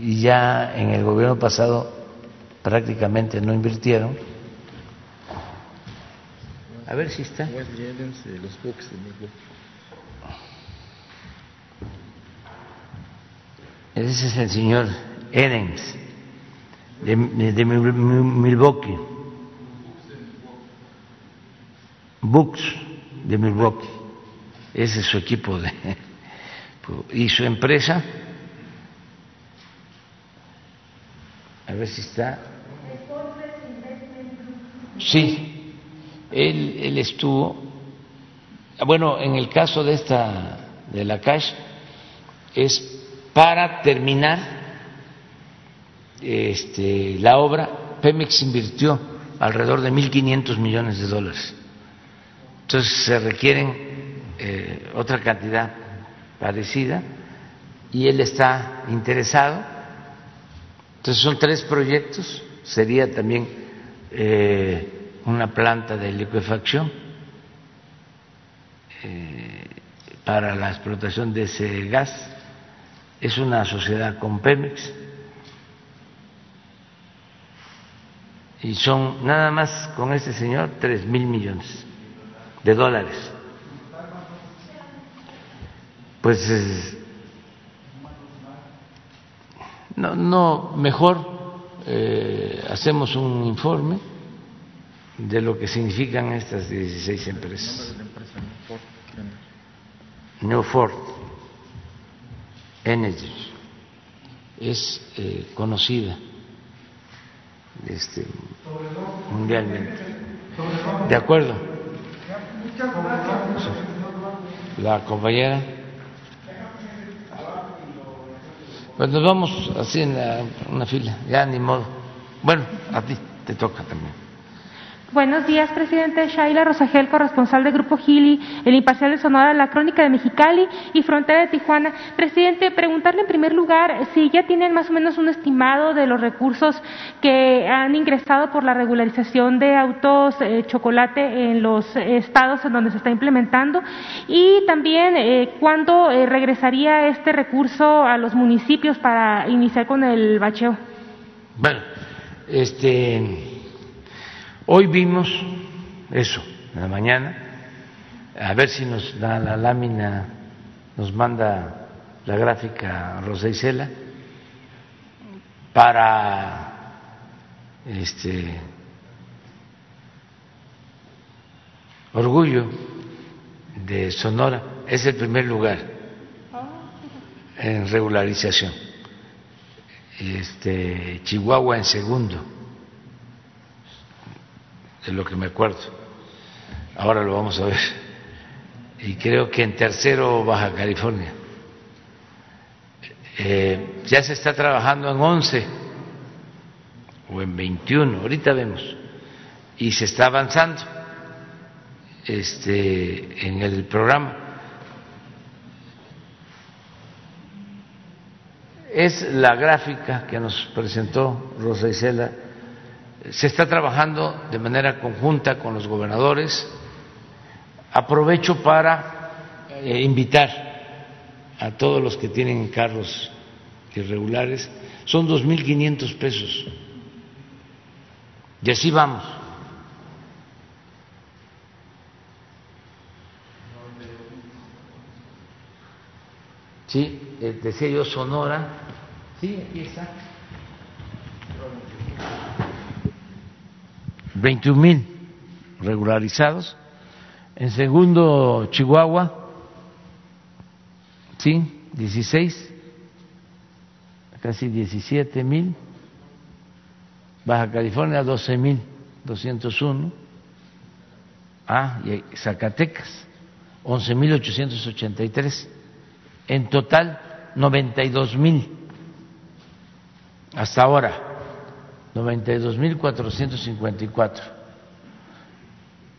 y ya en el gobierno pasado prácticamente no invirtieron. A ver si está. Ese es el señor Edens de, de Milwaukee. Books de Milwaukee ese es su equipo de, y su empresa. A ver si está. Sí, él, estuvo, bueno, en el caso de esta, de la cash, es para terminar este, la obra, Pemex invirtió alrededor de 1.500 millones de dólares. Entonces se requieren eh, otra cantidad parecida y él está interesado. Entonces son tres proyectos, sería también eh, una planta de liquefacción eh, para la explotación de ese gas, es una sociedad con Pemex. Y son nada más con este señor tres mil millones de dólares. Pues no, no mejor eh, hacemos un informe de lo que significan estas 16 empresas. Ford Energy es eh, conocida este, mundialmente. De acuerdo. La compañera. Pues nos vamos así en una fila, ya ni modo. Bueno, a ti te toca también. Buenos días, presidente. Shaila Rosagel, corresponsal del Grupo Gili, El Imparcial de Sonora, La Crónica de Mexicali y Frontera de Tijuana. Presidente, preguntarle en primer lugar si ya tienen más o menos un estimado de los recursos que han ingresado por la regularización de autos eh, chocolate en los estados en donde se está implementando y también eh, cuándo eh, regresaría este recurso a los municipios para iniciar con el bacheo. Bueno, este Hoy vimos eso en la mañana, a ver si nos da la lámina, nos manda la gráfica Rosa Isela para este orgullo de Sonora, es el primer lugar en regularización. Este, Chihuahua en segundo de lo que me acuerdo. Ahora lo vamos a ver. Y creo que en tercero Baja California. Eh, ya se está trabajando en 11 o en 21, ahorita vemos, y se está avanzando este, en el programa. Es la gráfica que nos presentó Rosa Isela se está trabajando de manera conjunta con los gobernadores. Aprovecho para eh, invitar a todos los que tienen carros irregulares. Son dos mil quinientos pesos. Y así vamos. Sí, eh, decía yo Sonora. Sí, aquí está. 21 mil regularizados. En segundo, Chihuahua, sí, 16, casi 17 mil. Baja California, 12 mil 201. Ah, y Zacatecas, 11 mil 883. En total, 92 mil hasta ahora 92.454.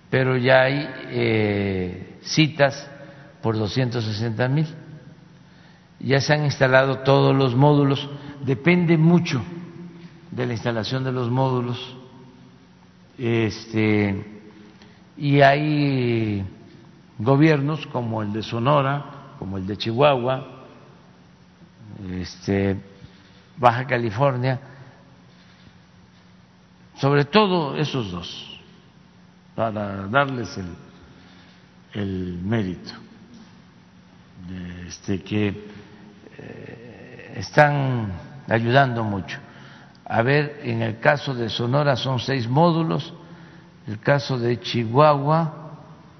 Pero ya hay eh, citas por 260.000. Ya se han instalado todos los módulos. Depende mucho de la instalación de los módulos. Este, y hay gobiernos como el de Sonora, como el de Chihuahua, este, Baja California, sobre todo esos dos, para darles el, el mérito, de este, que eh, están ayudando mucho. A ver, en el caso de Sonora son seis módulos, el caso de Chihuahua,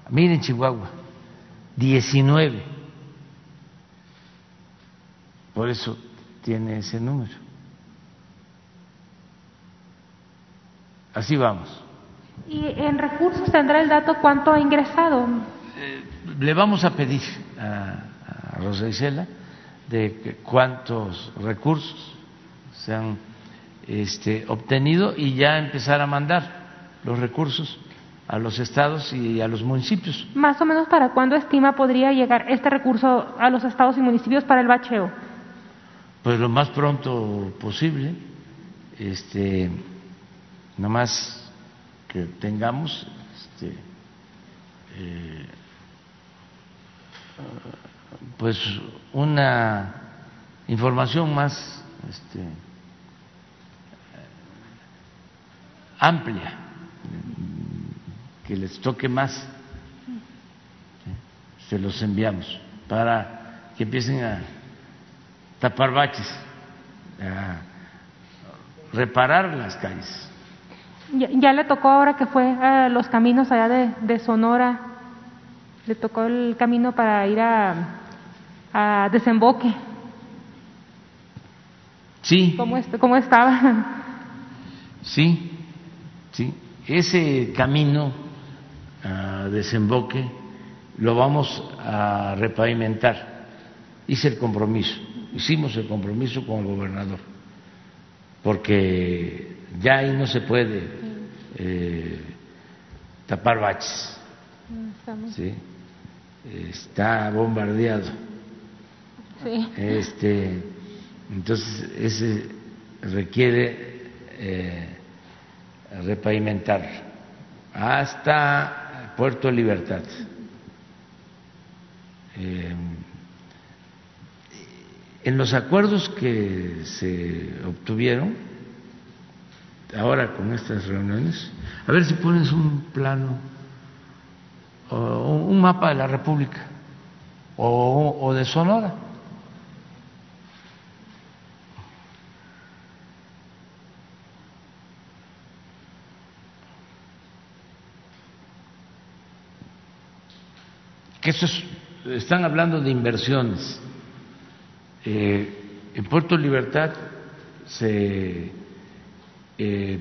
miren Chihuahua, 19. Por eso tiene ese número. Así vamos. ¿Y en recursos tendrá el dato cuánto ha ingresado? Eh, le vamos a pedir a, a Rosa Isela de cuántos recursos se han este, obtenido y ya empezar a mandar los recursos a los estados y a los municipios. Más o menos para cuándo estima podría llegar este recurso a los estados y municipios para el bacheo? Pues lo más pronto posible, este, más que tengamos este, eh, pues una información más este, amplia, que les toque más, se los enviamos para que empiecen a tapar baches, a reparar las calles. Ya, le tocó ahora que fue a los caminos allá de, Sonora, le tocó el camino para ir a, a desemboque. Sí. ¿Cómo, ¿Cómo estaba? Sí, sí. Ese camino a desemboque lo vamos a repavimentar. Hice el compromiso, hicimos el compromiso con el gobernador, porque ya ahí no se puede eh, tapar baches. ¿sí? Está bombardeado. Sí. Este, entonces, ese requiere eh, repavimentar hasta Puerto Libertad. Eh, en los acuerdos que se obtuvieron, ahora con estas reuniones, a ver si pones un plano, o un mapa de la República, o, de Sonora que están hablando de inversiones. Eh, en Puerto Libertad se eh,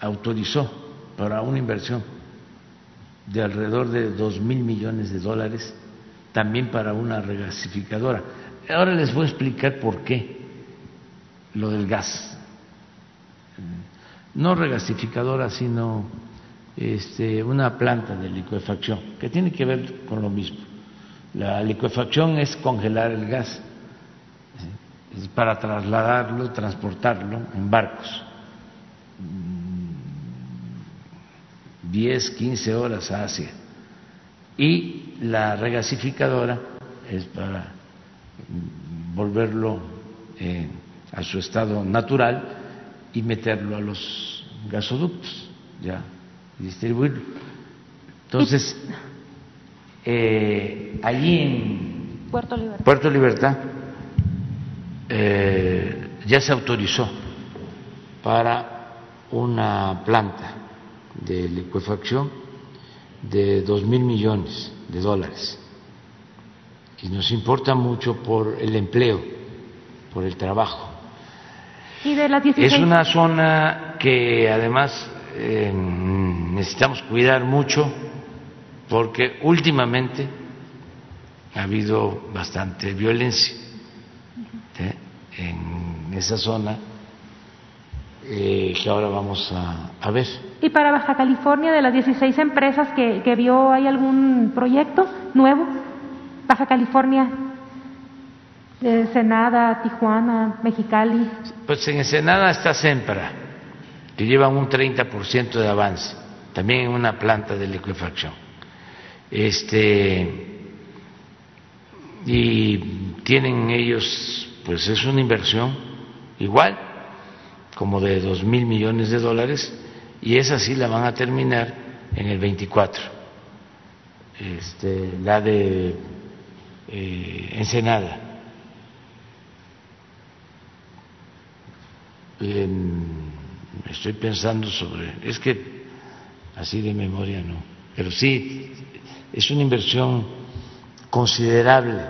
autorizó para una inversión de alrededor de dos mil millones de dólares, también para una regasificadora. Ahora les voy a explicar por qué lo del gas. No regasificadora, sino este, una planta de licuefacción, que tiene que ver con lo mismo. La licuefacción es congelar el gas, para trasladarlo, transportarlo en barcos. 10, 15 horas a Asia. Y la regasificadora es para volverlo eh, a su estado natural y meterlo a los gasoductos. Ya distribuirlo. Entonces, eh, allí en Puerto Libertad, Puerto Libertad eh, ya se autorizó para una planta de liquefacción de dos mil millones de dólares. Y nos importa mucho por el empleo, por el trabajo. ¿Y de las 16? Es una zona que además eh, necesitamos cuidar mucho porque últimamente ha habido bastante violencia. En esa zona eh, que ahora vamos a, ver. ¿Y para Baja California, de las 16 empresas que, que vio, hay algún proyecto nuevo? Baja California, de Senada, Tijuana, Mexicali. Pues en Ensenada está Sempra que llevan un 30% de avance, también en una planta de liquefacción. Este, y tienen ellos, pues es una inversión igual, como de dos mil millones de dólares, y esa sí la van a terminar en el 24. Este, la de eh, Ensenada. estoy pensando sobre, es que así de memoria no, pero sí, es una inversión considerable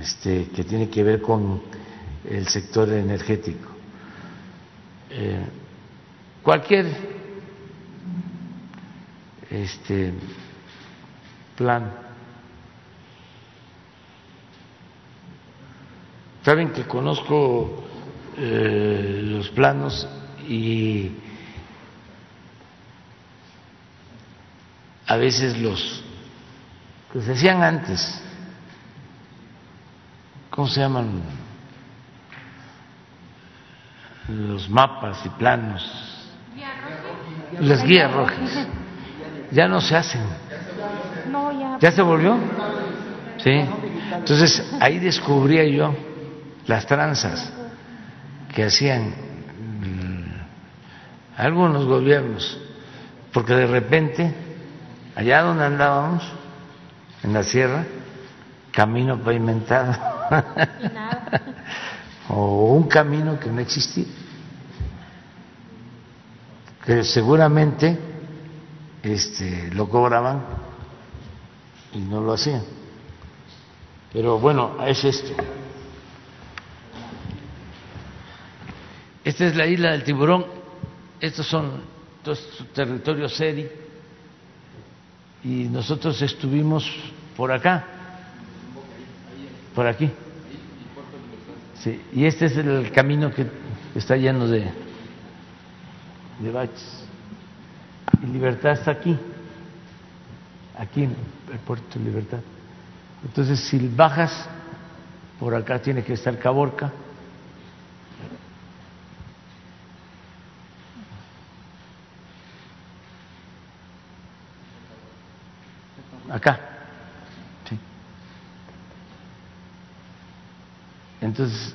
este, que tiene que ver con el sector energético. Eh, cualquier este plan. Saben que conozco eh, los planos y a veces los que se antes, ¿cómo se llaman? Los mapas y planos, las guías rojas, ya no se hacen. ya. se volvió? Sí. Entonces ahí descubría yo las tranzas que hacían mm, algunos gobiernos, porque de repente, allá donde andábamos, en la sierra, camino pavimentado, o un camino que no existía, que seguramente este, lo cobraban y no lo hacían. Pero bueno, es esto. Esta es la isla del tiburón, estos son estos territorios SEDI y nosotros estuvimos por acá, por aquí. Sí, y este es el camino que está lleno de, de baches. Y Libertad está aquí, aquí en el puerto de Libertad. Entonces, si bajas por acá, tiene que estar Caborca acá. Entonces,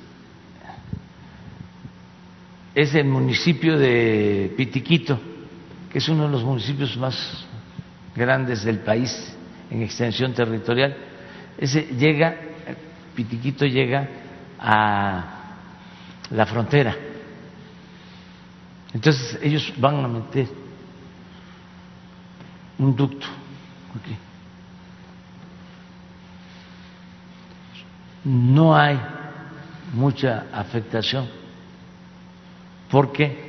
es el municipio de Pitiquito, que es uno de los municipios más grandes del país en extensión territorial. Ese llega, Pitiquito llega a la frontera. Entonces ellos van a meter un ducto no hay mucha afectación porque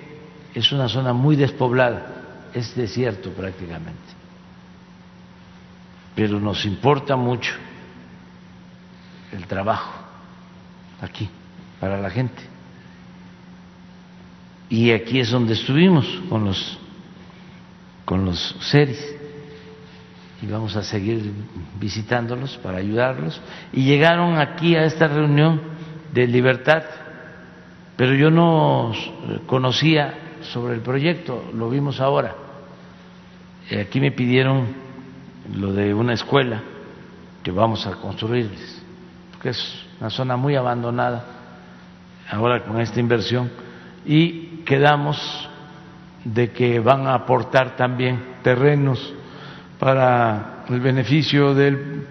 es una zona muy despoblada, es desierto prácticamente. Pero nos importa mucho el trabajo aquí para la gente. Y aquí es donde estuvimos con los con los seres y vamos a seguir visitándolos para ayudarlos. Y llegaron aquí a esta reunión de libertad, pero yo no conocía sobre el proyecto, lo vimos ahora. Aquí me pidieron lo de una escuela que vamos a construirles, porque es una zona muy abandonada ahora con esta inversión, y quedamos de que van a aportar también terrenos para el beneficio de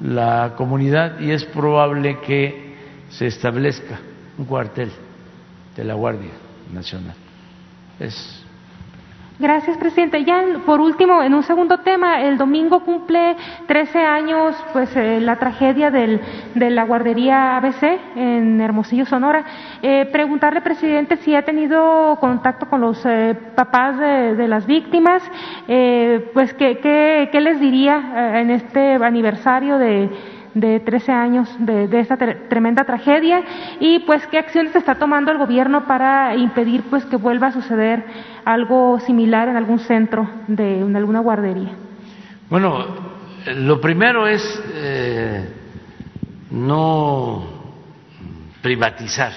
la comunidad y es probable que se establezca un cuartel de la Guardia Nacional. Es Gracias, presidente. Ya por último, en un segundo tema, el domingo cumple 13 años, pues eh, la tragedia del, de la guardería ABC en Hermosillo, Sonora. Eh, preguntarle, presidente, si ha tenido contacto con los eh, papás de, las víctimas, pues qué, qué, qué les diría en este aniversario de de 13 años de, esta tremenda tragedia. Y pues qué acciones está tomando el gobierno para impedir pues que vuelva a suceder algo similar en algún centro de en alguna guardería. Bueno, lo primero es eh, no privatizar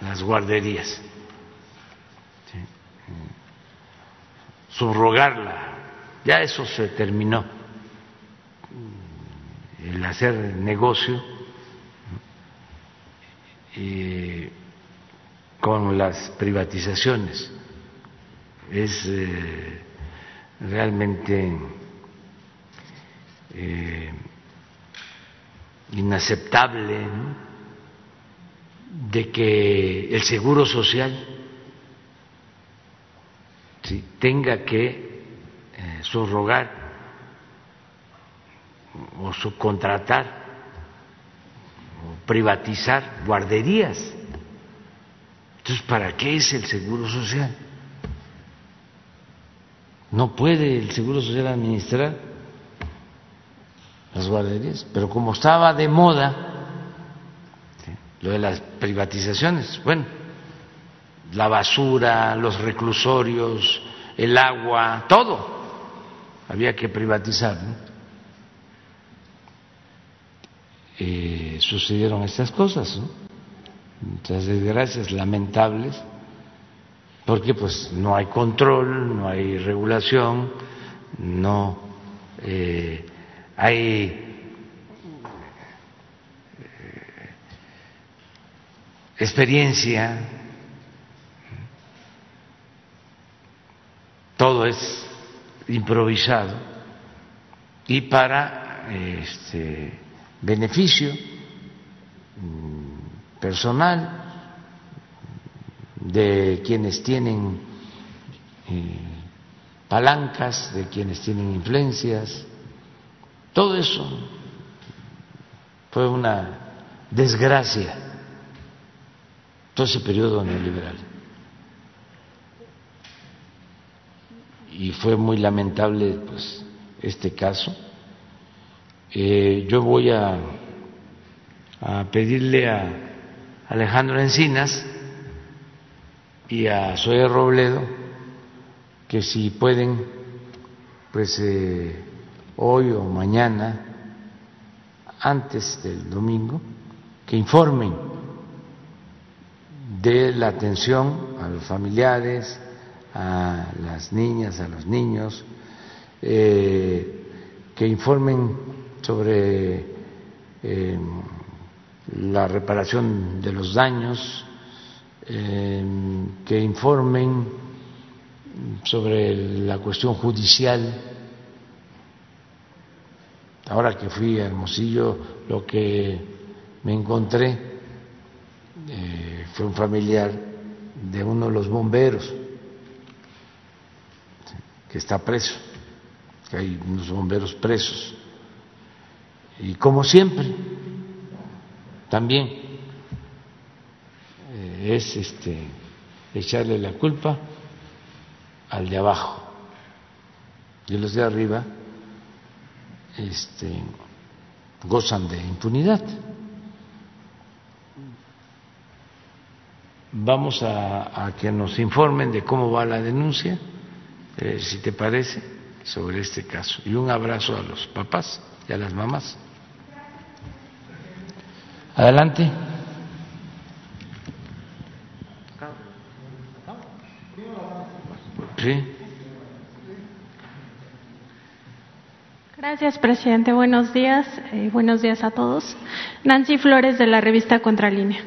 las guarderías, subrogarla, ya eso se terminó el hacer negocio con las privatizaciones. Es eh, realmente eh, inaceptable de que el seguro social tenga que eh, subrogar o subcontratar o privatizar guarderías. Entonces, ¿para qué es el seguro social? no puede el Seguro Social administrar las guarderías, pero como estaba de moda lo de las privatizaciones, bueno, la basura, los reclusorios, el agua, todo había que privatizar. Eh, sucedieron estas cosas, ¿no? muchas desgracias lamentables, porque pues no hay control, no hay regulación, no eh, hay eh, experiencia, todo es improvisado y para este beneficio personal de quienes tienen eh, palancas, de quienes tienen influencias, todo eso fue una desgracia, todo ese periodo neoliberal. Y fue muy lamentable pues, este caso. Eh, yo voy a, pedirle a Alejandro Encinas y a Zoe Robledo que si pueden, pues eh, hoy o mañana, antes del domingo, que informen de la atención a los familiares, a las niñas, a los niños, eh, que informen sobre eh, la reparación de los daños, eh, que informen sobre la cuestión judicial Ahora que fui a Hermosillo, lo que me encontré eh, fue un familiar de uno de los bomberos que está preso, que hay unos bomberos presos. Y como siempre, también eh, es este echarle la culpa al de abajo y los de arriba este, gozan de impunidad. Vamos a, que nos informen de cómo va la denuncia, eh, si te parece, sobre este caso. Y un abrazo a los papás y a las mamás. Adelante. Sí. Gracias, presidente. Buenos días. Eh, buenos días a todos. Nancy Flores de la revista Contralínea.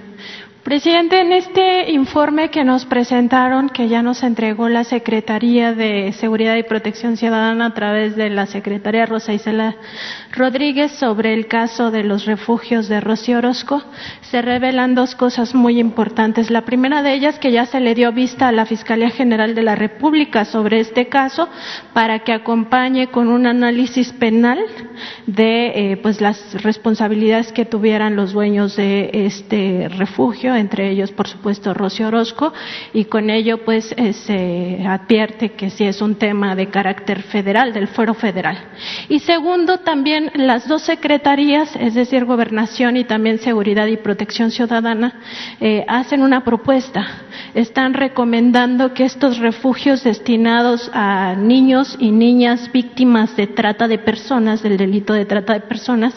Presidente, en este informe que nos presentaron, que ya nos entregó la Secretaría de Seguridad y Protección Ciudadana a través de la Secretaría Rosa Isela Rodríguez sobre el caso de los refugios de Rocío Orozco, se revelan dos cosas muy importantes. La primera de ellas, que ya se le dio vista a la Fiscalía General de la República sobre este caso para que acompañe con un análisis penal de eh, pues las responsabilidades que tuvieran los dueños de este refugio entre ellos, por supuesto, Rocío Orozco, y con ello, pues, eh, se advierte que sí es un tema de carácter federal, del fuero federal. Y segundo, también las dos secretarías, es decir, Gobernación y también Seguridad y Protección Ciudadana, eh, hacen una propuesta. Están recomendando que estos refugios destinados a niños y niñas víctimas de trata de personas, del delito de trata de personas,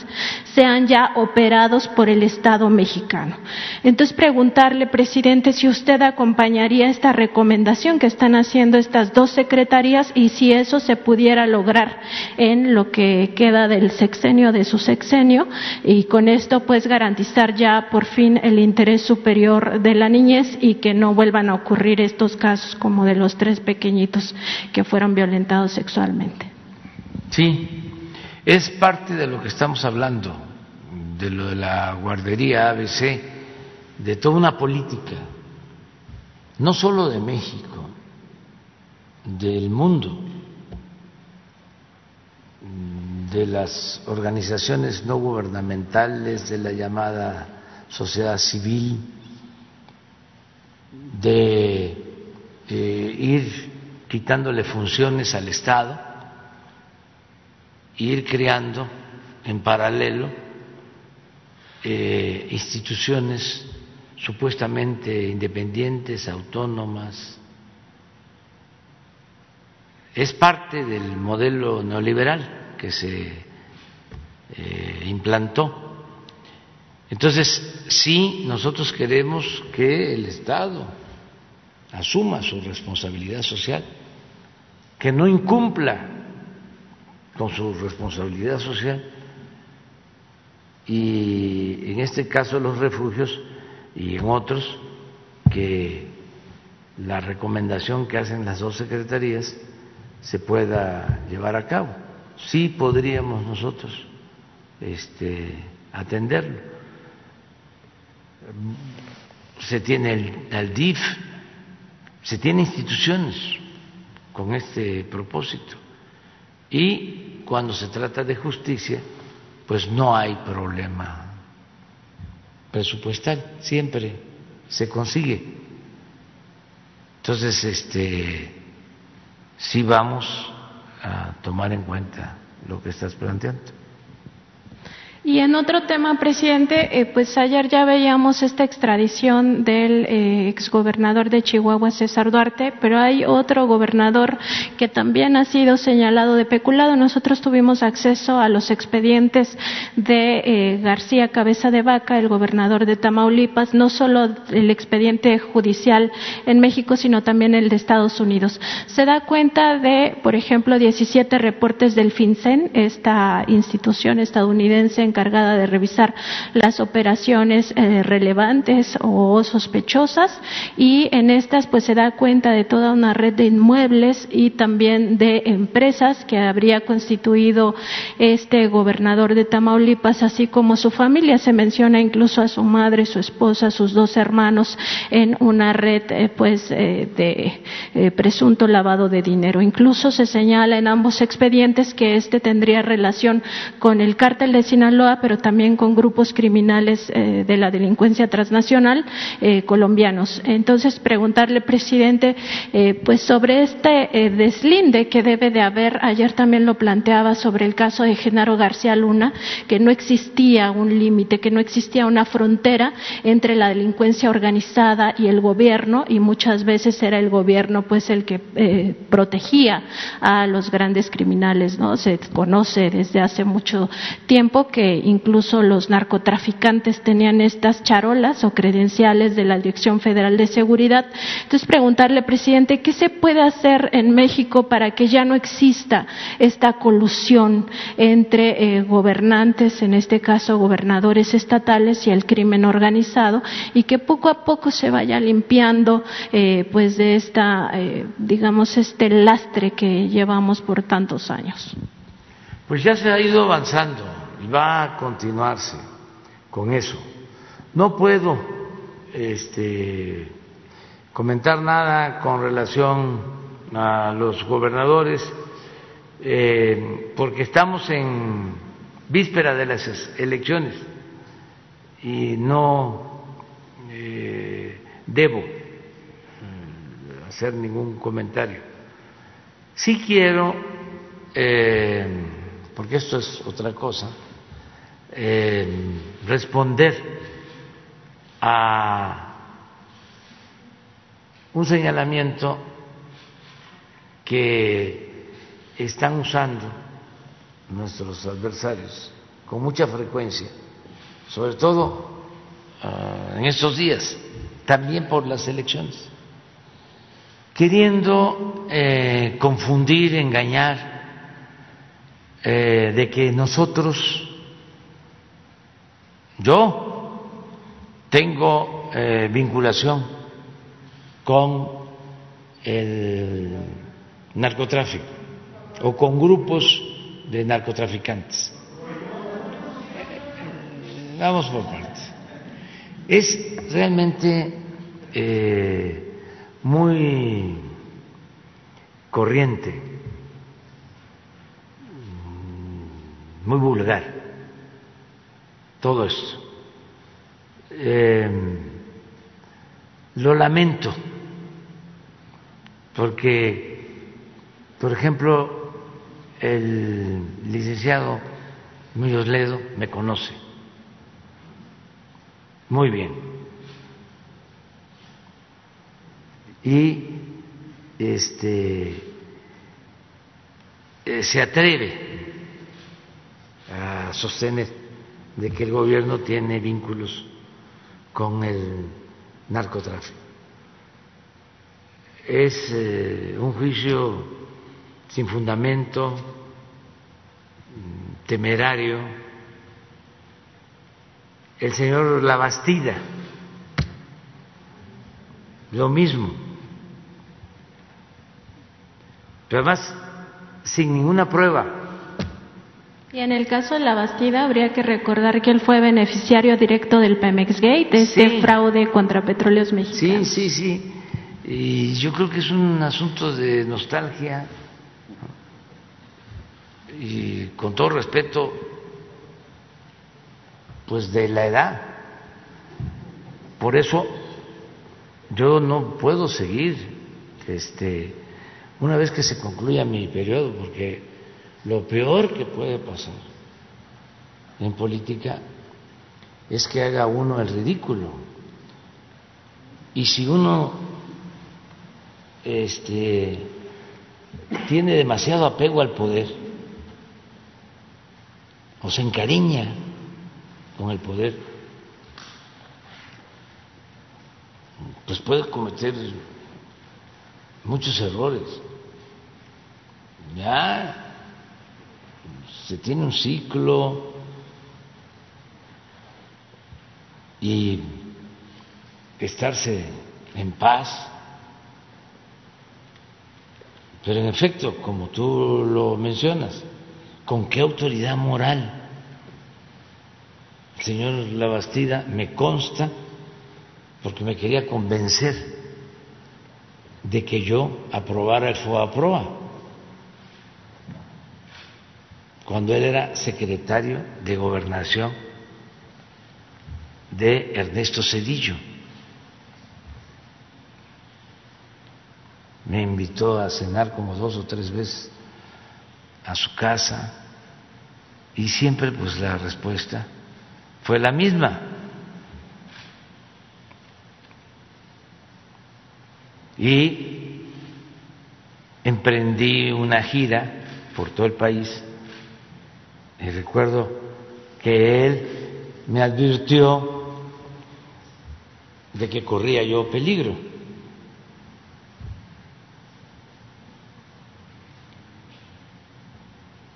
sean ya operados por el Estado mexicano. Entonces, preguntarle, presidente, si usted acompañaría esta recomendación que están haciendo estas dos secretarías y si eso se pudiera lograr en lo que queda del sexenio de su sexenio y con esto pues garantizar ya por fin el interés superior de la niñez y que no vuelvan a ocurrir estos casos como de los tres pequeñitos que fueron violentados sexualmente. Sí, es parte de lo que estamos hablando, de lo de la guardería ABC de toda una política, no solo de México, del mundo, de las organizaciones no gubernamentales, de la llamada sociedad civil, de eh, ir quitándole funciones al Estado e ir creando en paralelo eh, instituciones supuestamente independientes, autónomas. Es parte del modelo neoliberal que se eh, implantó. Entonces, sí, nosotros queremos que el Estado asuma su responsabilidad social, que no incumpla con su responsabilidad social y en este caso los refugios y en otros que la recomendación que hacen las dos secretarías se pueda llevar a cabo. Sí podríamos nosotros este, atenderlo. Se tiene el, el DIF, se tiene instituciones con este propósito. Y cuando se trata de justicia, pues no hay problema presupuestal, siempre se consigue. Entonces, este, sí vamos a tomar en cuenta lo que estás planteando. Y en otro tema, presidente, eh, pues ayer ya veíamos esta extradición del eh, exgobernador de Chihuahua, César Duarte, pero hay otro gobernador que también ha sido señalado de peculado. Nosotros tuvimos acceso a los expedientes de eh, García Cabeza de Vaca, el gobernador de Tamaulipas, no solo el expediente judicial en México, sino también el de Estados Unidos. Se da cuenta de, por ejemplo, 17 reportes del FinCEN, esta institución estadounidense en encargada de revisar las operaciones eh, relevantes o sospechosas y en estas pues se da cuenta de toda una red de inmuebles y también de empresas que habría constituido este gobernador de Tamaulipas así como su familia se menciona incluso a su madre, su esposa, sus dos hermanos en una red eh, pues eh, de presunto lavado de dinero. Incluso se señala en ambos expedientes que este tendría relación con el cártel de Sinaloa pero también con grupos criminales eh, de la delincuencia transnacional eh, colombianos. Entonces, preguntarle, presidente, eh, pues sobre este deslinde que debe de haber, ayer también lo planteaba sobre el caso de Genaro García Luna, que no existía un límite, que no existía una frontera entre la delincuencia organizada y el gobierno, y muchas veces era el gobierno pues el que protegía a los grandes criminales, ¿no? Se conoce desde hace mucho tiempo que incluso los narcotraficantes tenían estas charolas o credenciales de la Dirección Federal de Seguridad. Entonces, preguntarle, presidente, ¿qué se puede hacer en México para que ya no exista esta colusión entre eh, gobernantes, en este caso gobernadores estatales y el crimen organizado, y que poco a poco se vaya limpiando, eh, pues, de esta, eh, digamos, este lastre que llevamos por tantos años? Pues ya se ha ido avanzando va a continuarse con eso. No puedo este, comentar nada con relación a los gobernadores eh, porque estamos en víspera de las elecciones y no eh, debo mm, hacer ningún comentario. Sí quiero, eh, porque esto es otra cosa, eh, responder a un señalamiento que están usando nuestros adversarios con mucha frecuencia, sobre todo ah, en estos días, también por las elecciones, queriendo eh, confundir, engañar, eh, de que nosotros yo tengo eh, vinculación con el narcotráfico o con grupos de narcotraficantes. Vamos por partes. Es realmente eh, muy corriente, muy vulgar todo esto. Eh, lo lamento porque Por ejemplo, el licenciado Muñoz Ledo me conoce muy bien. Y este eh, se atreve a sostener de que el gobierno tiene vínculos con el narcotráfico. Es eh, un juicio sin fundamento, temerario. El señor Labastida, lo mismo. Pero además, sin ninguna prueba. Y en el caso de la Bastida habría que recordar que él fue beneficiario directo del Pemex Gate, de este fraude contra petróleos mexicanos. Sí, sí, sí. Y yo creo que es un asunto de nostalgia. Y con todo respeto, pues de la edad. Por eso yo no puedo seguir este una vez que se concluya mi periodo, porque lo peor que puede pasar en política es que haga uno el ridículo. Y si uno este, tiene demasiado apego al poder o se encariña con el poder, pues puede cometer muchos errores. Ya se tiene un ciclo y estarse en paz. Pero en efecto, como tú lo mencionas, ¿con qué autoridad moral? El señor Labastida me consta, porque me quería convencer de que yo aprobara el FOAPROA cuando él era secretario de gobernación de Ernesto Cedillo. Me invitó a cenar como dos o tres veces a su casa y siempre pues la respuesta fue la misma. Y emprendí una gira por todo el país y recuerdo que él me advirtió de que corría yo peligro.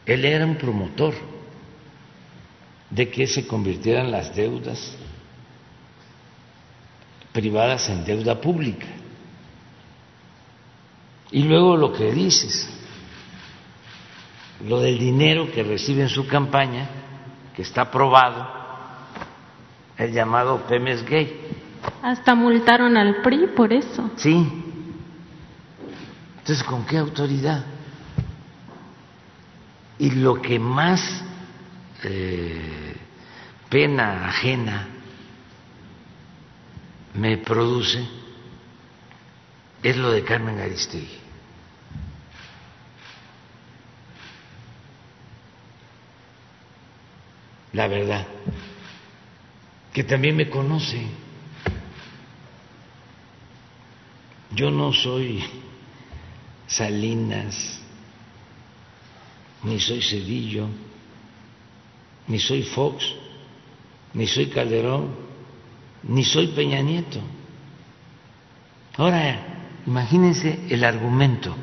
Él era un promotor de que se convirtieran las deudas privadas en deuda pública. Y luego lo que dices, lo del dinero que recibe en su campaña, que está aprobado, el llamado Pemes Gay. Hasta multaron al PRI por eso. Sí. Entonces, ¿con qué autoridad? Y lo que más eh, pena ajena me produce es lo de Carmen Aristegui. La verdad, que también me conoce. Yo no soy Salinas, ni soy Cedillo, ni soy Fox, ni soy Calderón, ni soy Peña Nieto. Ahora, imagínense el argumento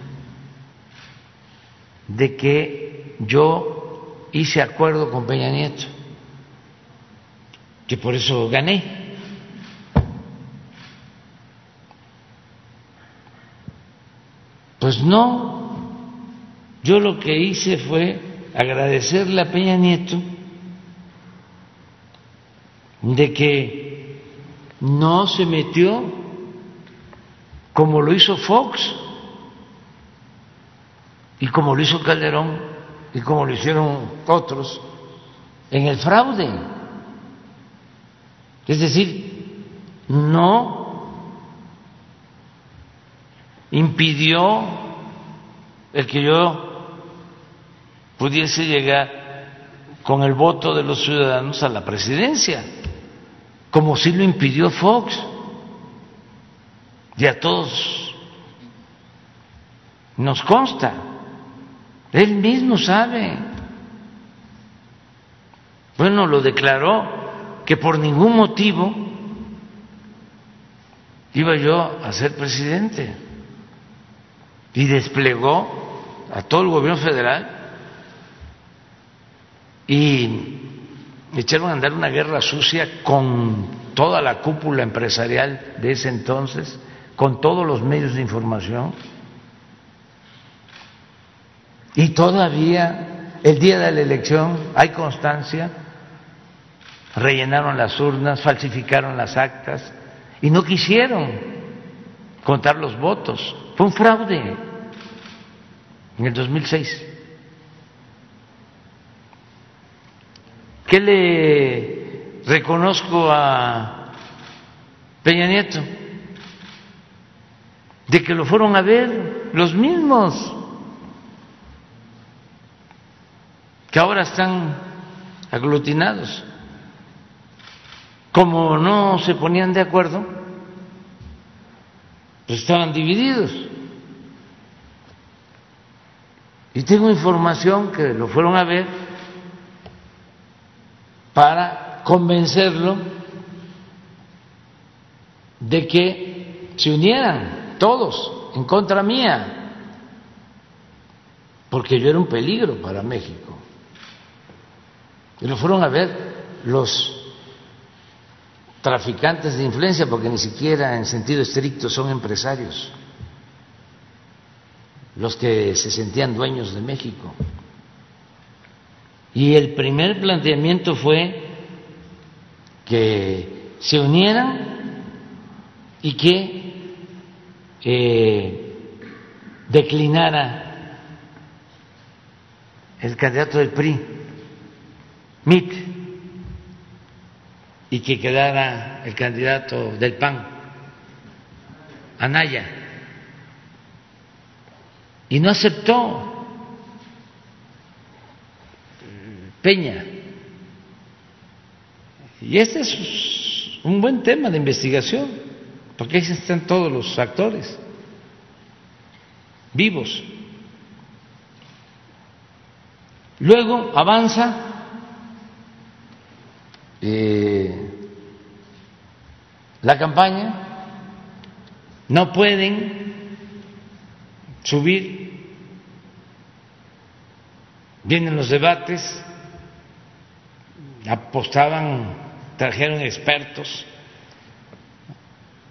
de que yo hice acuerdo con Peña Nieto que por eso gané. Pues no, yo lo que hice fue agradecerle a Peña Nieto de que no se metió como lo hizo Fox y como lo hizo Calderón y como lo hicieron otros en el fraude. Es decir, no impidió el que yo pudiese llegar con el voto de los ciudadanos a la presidencia, como si lo impidió Fox. Y a todos nos consta, él mismo sabe. Bueno, lo declaró que por ningún motivo iba yo a ser presidente y desplegó a todo el gobierno federal y echaron a andar una guerra sucia con toda la cúpula empresarial de ese entonces, con todos los medios de información. Y todavía, el día de la elección, hay constancia, rellenaron las urnas, falsificaron las actas y no quisieron contar los votos. Fue un fraude en el 2006. ¿Qué le reconozco a Peña Nieto? De que lo fueron a ver los mismos que ahora están aglutinados. Como no se ponían de acuerdo, pues estaban divididos. Y tengo información que lo fueron a ver para convencerlo de que se unieran todos en contra mía, porque yo era un peligro para México. Y lo fueron a ver los traficantes de influencia, porque ni siquiera en sentido estricto son empresarios, los que se sentían dueños de México. Y el primer planteamiento fue que se unieran y que eh, declinara el candidato del PRI, MIT, y que quedara el candidato del PAN, Anaya. Y no aceptó Peña. Y este es un buen tema de investigación, porque ahí están todos los actores vivos. Luego avanza eh, la campaña, no pueden subir, vienen los debates, apostaban, trajeron expertos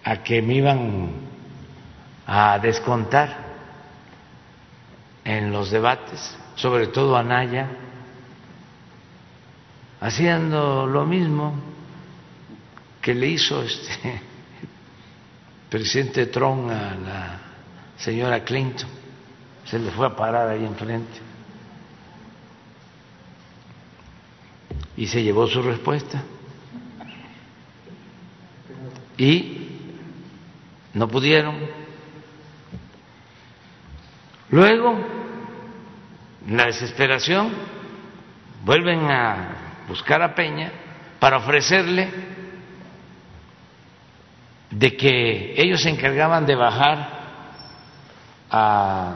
a que me iban a descontar en los debates, sobre todo Anaya, haciendo lo mismo que le hizo este presidente Trump a la señora Clinton, se le fue a parar ahí enfrente. y se llevó su respuesta. Y no pudieron. Luego, la desesperación, vuelven a buscar a Peña para ofrecerle de que ellos se encargaban de bajar a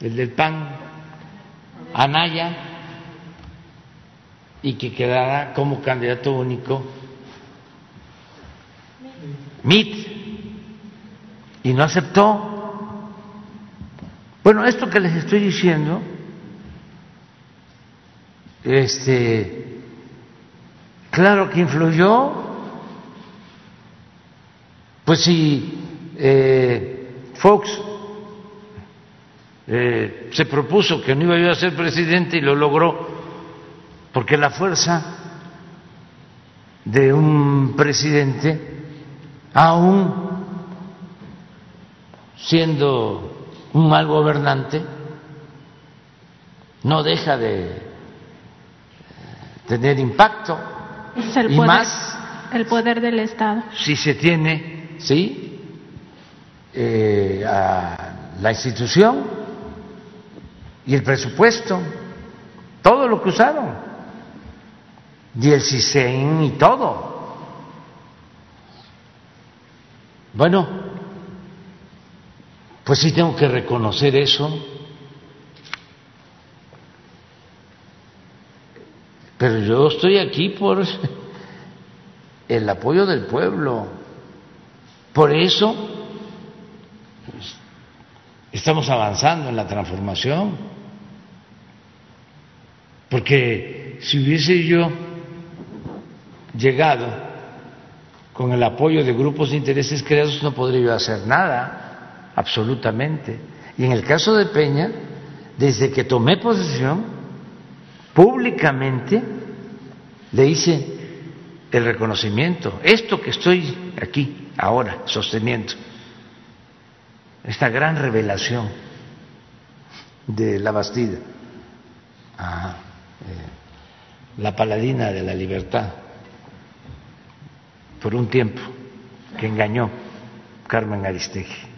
el del PAN Anaya y que quedara como candidato único MIT y no aceptó. Bueno, esto que les estoy diciendo, este, claro que influyó, pues si eh, Fox eh, se propuso que no iba yo a ser presidente y lo logró, porque la fuerza de un presidente, aún siendo un mal gobernante, no deja de tener impacto y más el poder del Estado. Si se tiene, sí, eh, a la institución y el presupuesto, todo lo que usaron, y el CISEN y todo. Bueno, pues sí tengo que reconocer eso. Pero yo estoy aquí por el apoyo del pueblo. Por eso estamos avanzando en la transformación. Porque si hubiese yo llegado con el apoyo de grupos de intereses creados, no podría yo hacer nada, absolutamente. Y en el caso de Peña, desde que tomé posesión, públicamente le hice el reconocimiento. Esto que estoy aquí ahora sosteniendo, esta gran revelación de la Bastida, eh, la paladina de la libertad, por un tiempo que engañó Carmen Aristegui.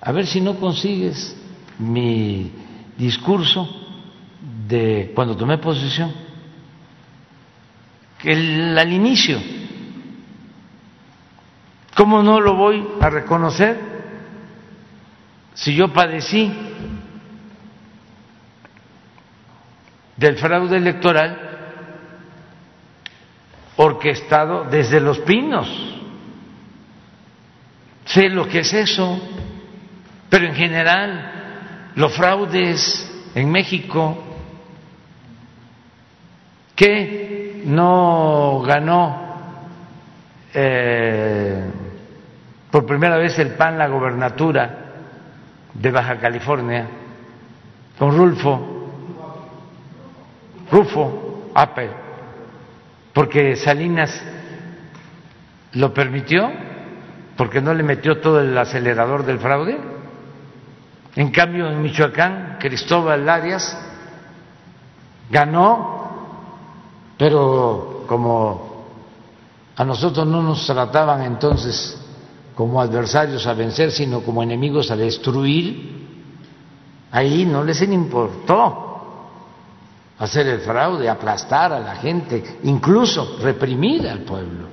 A ver si no consigues mi discurso de cuando tomé posesión, el, al inicio, ¿cómo no lo voy a reconocer si yo padecí del fraude electoral orquestado desde los pinos? Sé lo que es eso, pero en general los fraudes en México que no ganó eh, por primera vez el PAN la gobernatura de Baja California con Rulfo, Rufo Apple, porque Salinas lo permitió, porque no le metió todo el acelerador del fraude. En cambio, en Michoacán, Cristóbal Arias ganó pero como a nosotros no nos trataban entonces como adversarios a vencer, sino como enemigos a destruir, ahí no les importó hacer el fraude, aplastar a la gente, incluso reprimir al pueblo.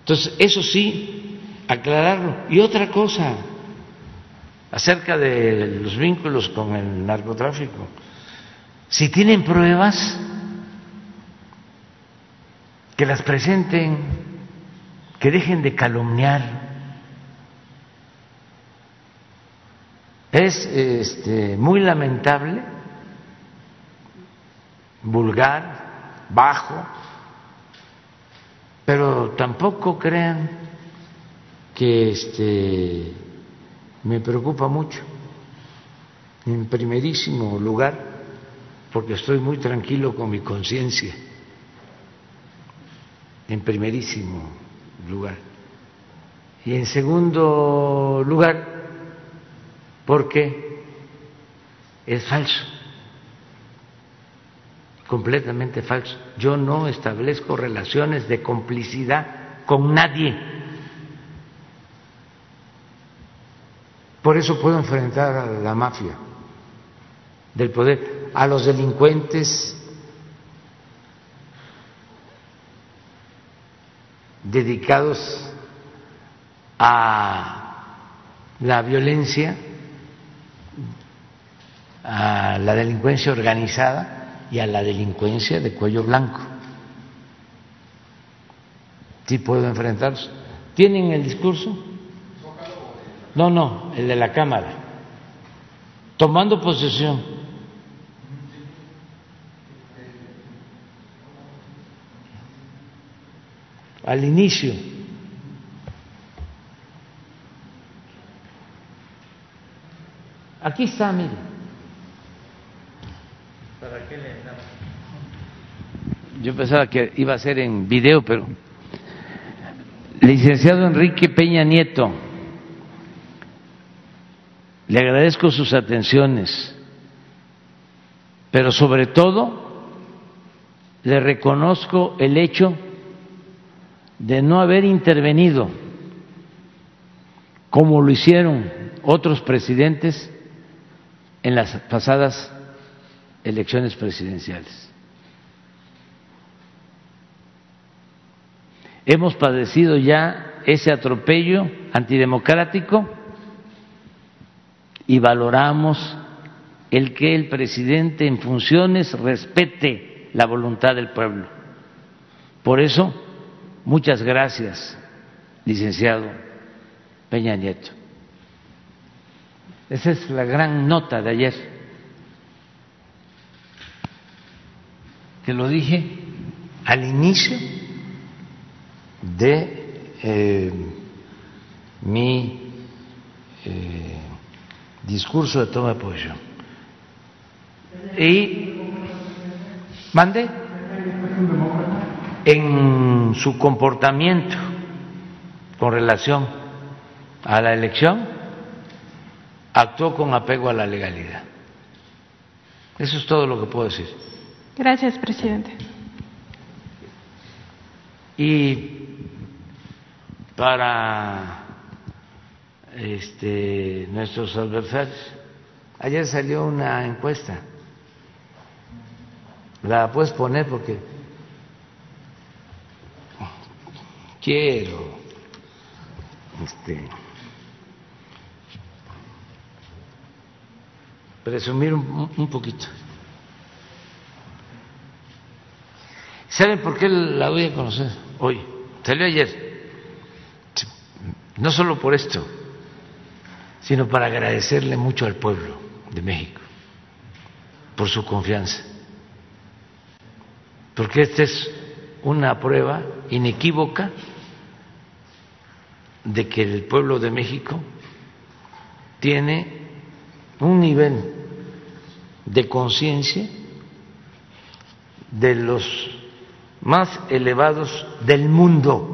Entonces, eso sí, aclararlo. Y otra cosa, acerca de los vínculos con el narcotráfico. Si tienen pruebas, que las presenten, que dejen de calumniar. Es este, muy lamentable, vulgar, bajo, pero tampoco crean que este, me preocupa mucho. En primerísimo lugar, porque estoy muy tranquilo con mi conciencia. En primerísimo lugar. Y en segundo lugar, porque es falso, completamente falso. Yo no establezco relaciones de complicidad con nadie. Por eso puedo enfrentar a la mafia del poder, a los delincuentes dedicados a la violencia, a la delincuencia organizada y a la delincuencia de cuello blanco. Sí puedo enfrentarlos. ¿Tienen el discurso? No, no, el de la Cámara. Tomando posesión. Al inicio. Aquí está, mire. ¿Para qué le damos? Yo pensaba que iba a ser en video, pero. Licenciado Enrique Peña Nieto. Le agradezco sus atenciones, pero sobre todo le reconozco el hecho de no haber intervenido como lo hicieron otros presidentes en las pasadas elecciones presidenciales. Hemos padecido ya ese atropello antidemocrático y valoramos el que el presidente en funciones respete la voluntad del pueblo. Por eso, muchas gracias, licenciado Peña Nieto. Esa es la gran nota de ayer, que lo dije al inicio de eh, mi eh, discurso de toma de posición. Y mande en su comportamiento con relación a la elección, actuó con apego a la legalidad. Eso es todo lo que puedo decir. Gracias, presidente. Y para este, nuestros adversarios, ayer salió una encuesta. La puedes poner porque quiero este, presumir un, un poquito. ¿Saben por qué la voy a conocer hoy? Salió ayer. No solo por esto, sino para agradecerle mucho al pueblo de México por su confianza. Porque esta es una prueba inequívoca de que el pueblo de México tiene un nivel de conciencia de los más elevados del mundo.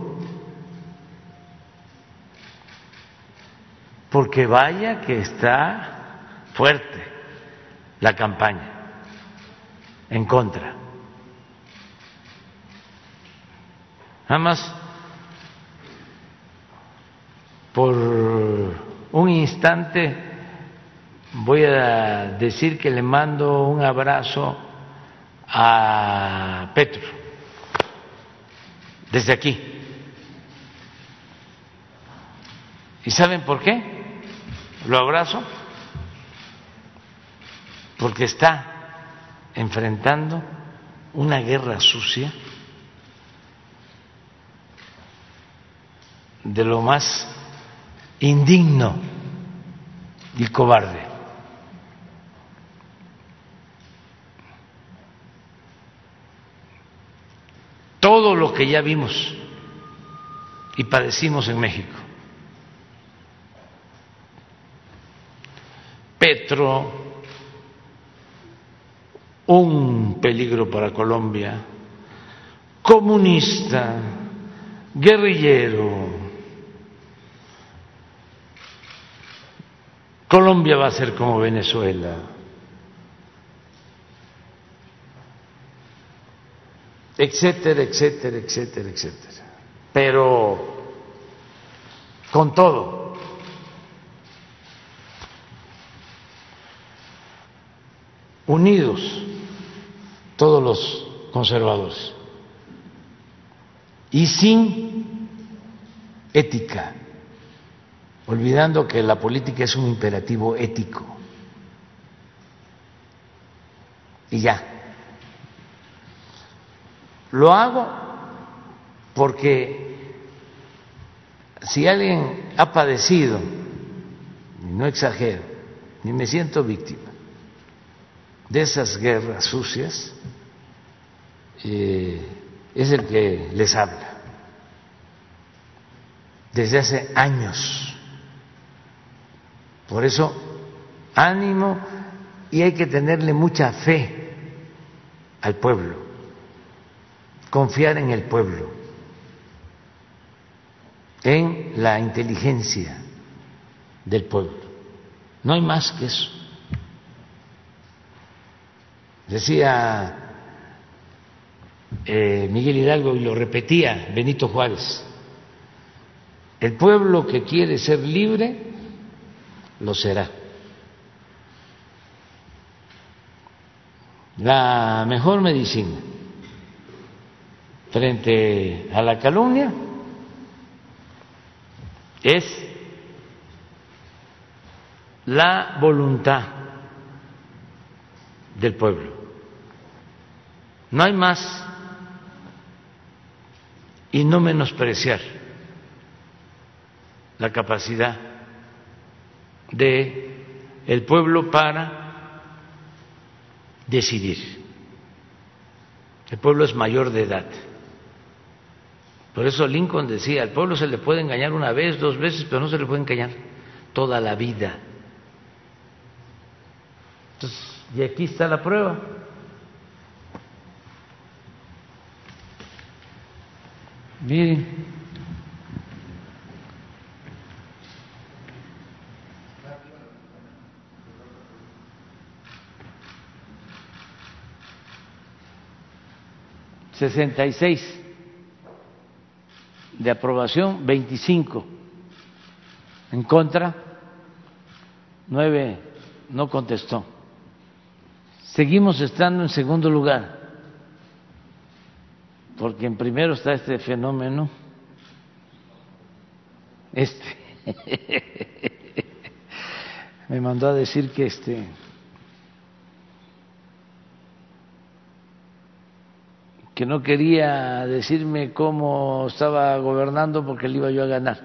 Porque vaya que está fuerte la campaña en contra. Nada más por un instante voy a decir que le mando un abrazo a Petro desde aquí. ¿Y saben por qué? Lo abrazo porque está enfrentando una guerra sucia de lo más indigno y cobarde. Todo lo que ya vimos y padecimos en México. Petro, un peligro para Colombia, comunista, guerrillero, Colombia va a ser como Venezuela. etcétera, etcétera, etcétera, etcétera. Pero con todo, unidos todos los conservadores y sin ética olvidando que la política es un imperativo ético. Y ya. Lo hago porque si alguien ha padecido, y no exagero, ni me siento víctima de esas guerras sucias, eh, es el que les habla. Desde hace años por eso, ánimo y hay que tenerle mucha fe al pueblo, confiar en el pueblo, en la inteligencia del pueblo. No hay más que eso. Decía eh, Miguel Hidalgo y lo repetía Benito Juárez. El pueblo que quiere ser libre, lo será. La mejor medicina frente a la calumnia es la voluntad del pueblo. No hay más y no menospreciar la capacidad de el pueblo para decidir. El pueblo es mayor de edad. Por eso Lincoln decía, al pueblo se le puede engañar una vez, dos veces, pero no se le puede engañar toda la vida. Entonces, y aquí está la prueba. Miren. Sesenta y seis de aprobación, veinticinco en contra, nueve no contestó. Seguimos estando en segundo lugar porque en primero está este fenómeno, este, me mandó a decir que este, que no quería decirme cómo estaba gobernando porque le iba yo a ganar.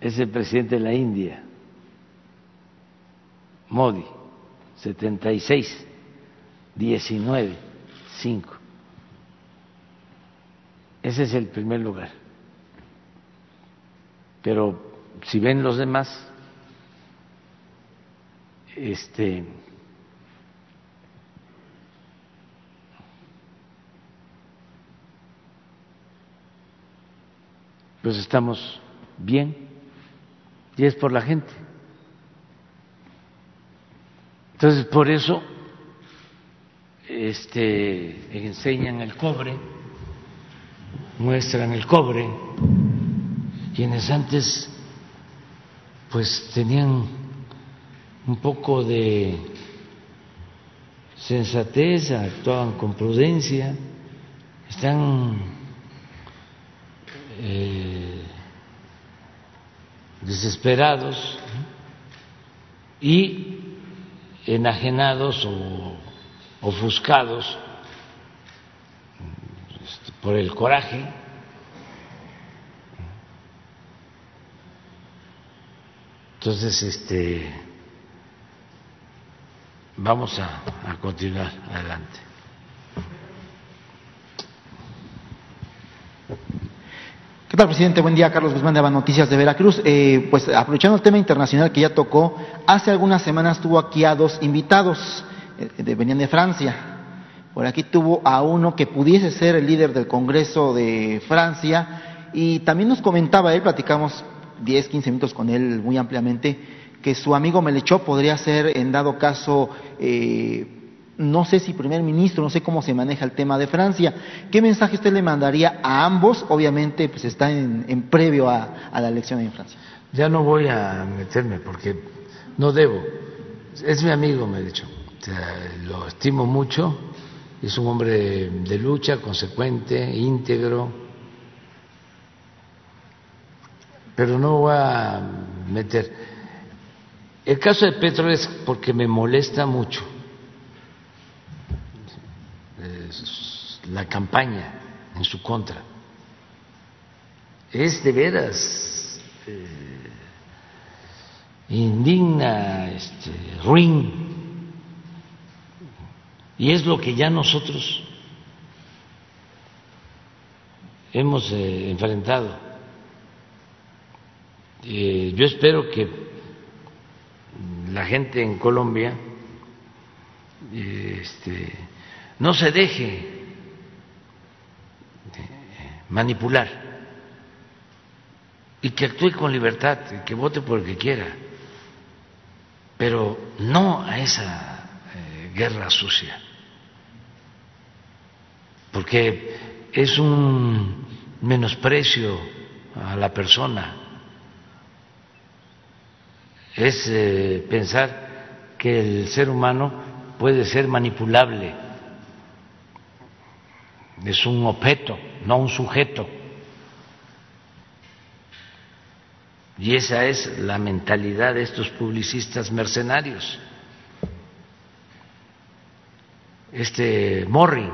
Es el presidente de la India, Modi. 76, 19, 5. Ese es el primer lugar. Pero si ven los demás, este pues estamos bien y es por la gente. Entonces, por eso este, enseñan el cobre, muestran el cobre, quienes antes pues tenían un poco de sensatez, actuaban con prudencia, están eh, desesperados y enajenados o ofuscados por el coraje. Entonces, este, vamos a, a continuar adelante. ¿Qué tal, presidente? Buen día, Carlos Guzmán de Noticias de Veracruz. Eh, pues aprovechando el tema internacional que ya tocó, hace algunas semanas tuvo aquí a dos invitados, eh, venían de Francia. Por aquí tuvo a uno que pudiese ser el líder del Congreso de Francia y también nos comentaba él, platicamos 10, 15 minutos con él muy ampliamente, que su amigo Melechó podría ser, en dado caso, eh, no sé si primer ministro, no sé cómo se maneja el tema de Francia. ¿Qué mensaje usted le mandaría a ambos? Obviamente, pues está en, previo a, la elección en Francia. Ya no voy a meterme porque no debo. Es mi amigo, me ha dicho. lo estimo mucho. Es un hombre de lucha, consecuente, íntegro. Pero no voy a meter. El caso de Petro es porque me molesta mucho la campaña en su contra. Es de veras eh, indigna, este, ruin, y es lo que ya nosotros hemos eh, enfrentado. Eh, yo espero que la gente en Colombia este, no se deje manipular y que actúe con libertad, que vote por el que quiera. pero no a esa eh, guerra sucia, porque es un menosprecio a la persona, es eh, pensar que el ser humano puede ser manipulable, es un objeto, no un sujeto. Y esa es la mentalidad de estos publicistas mercenarios. Este Morri,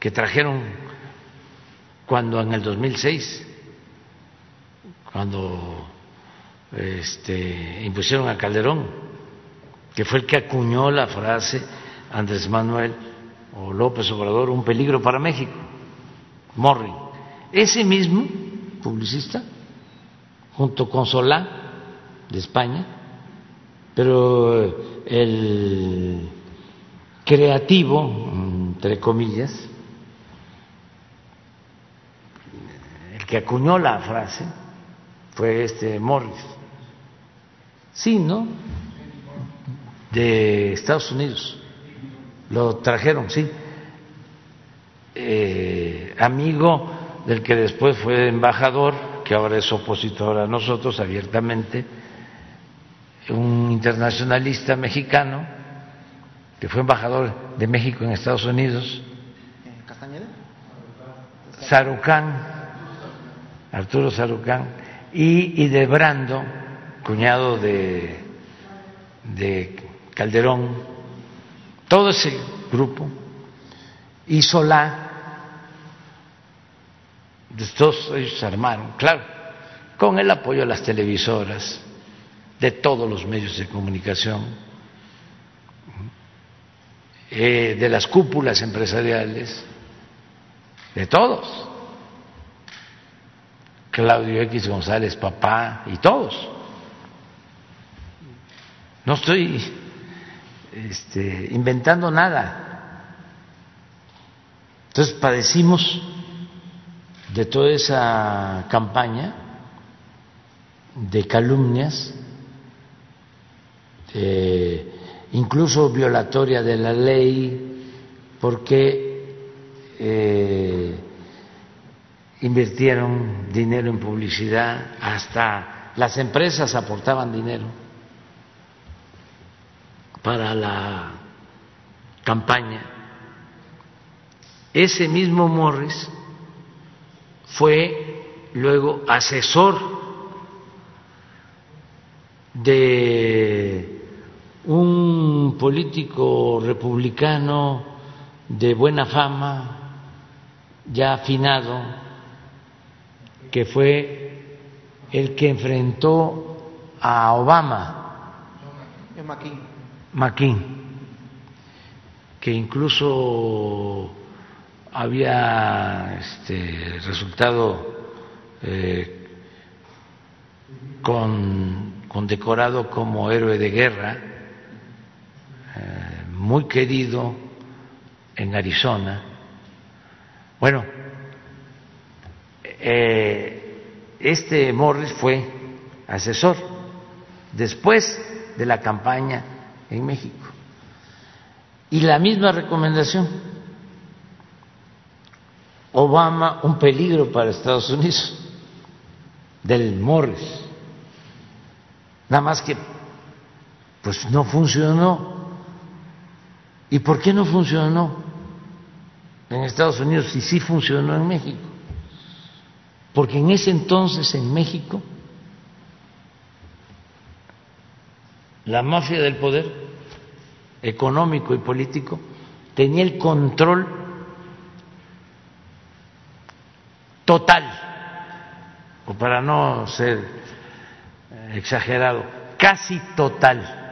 que trajeron cuando en el 2006, cuando este, impusieron a Calderón, que fue el que acuñó la frase Andrés Manuel o López Obrador, un peligro para México, Morri. Ese mismo publicista junto con Solá de España, pero el creativo, entre comillas, el que acuñó la frase fue este Morris, sí, ¿no? De Estados Unidos, lo trajeron, sí, eh, amigo del que después fue embajador que ahora es opositor a nosotros abiertamente, un internacionalista mexicano que fue embajador de México en Estados Unidos, ¿Castañeda? Sarucán, Arturo Sarucán, y, de Brando, cuñado de, de Calderón, todo ese grupo, y Solá, todos ellos se armaron, claro, con el apoyo de las televisoras, de todos los medios de comunicación, eh, de las cúpulas empresariales, de todos. Claudio X González, papá, y todos. No estoy este, inventando nada. Entonces padecimos de toda esa campaña de calumnias, incluso violatoria de la ley, porque eh, invirtieron dinero en publicidad, hasta las empresas aportaban dinero para la campaña. Ese mismo Morris fue luego asesor de un político republicano de buena fama, ya afinado, que fue el que enfrentó a Obama. McKean. que incluso había este, resultado eh, con, condecorado como héroe de guerra, eh, muy querido en Arizona. Bueno, eh, este Morris fue asesor después de la campaña en México. Y la misma recomendación Obama un peligro para Estados Unidos, del Morris. Nada más que, pues no funcionó. ¿Y por qué no funcionó en Estados Unidos y sí funcionó en México? Porque en ese entonces en México la mafia del poder económico y político tenía el control total, o para no ser exagerado, casi total.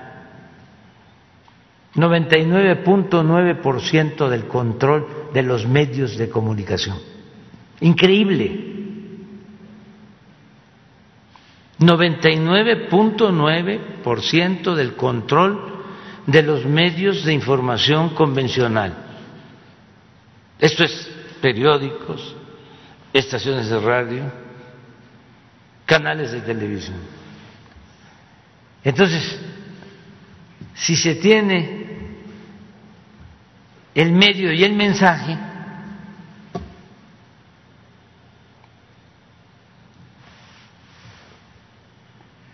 99.9% del control de los medios de comunicación. Increíble. 99.9% del control de los medios de información convencional. Esto es periódicos, estaciones de radio, canales de televisión. Entonces, si se tiene el medio y el mensaje,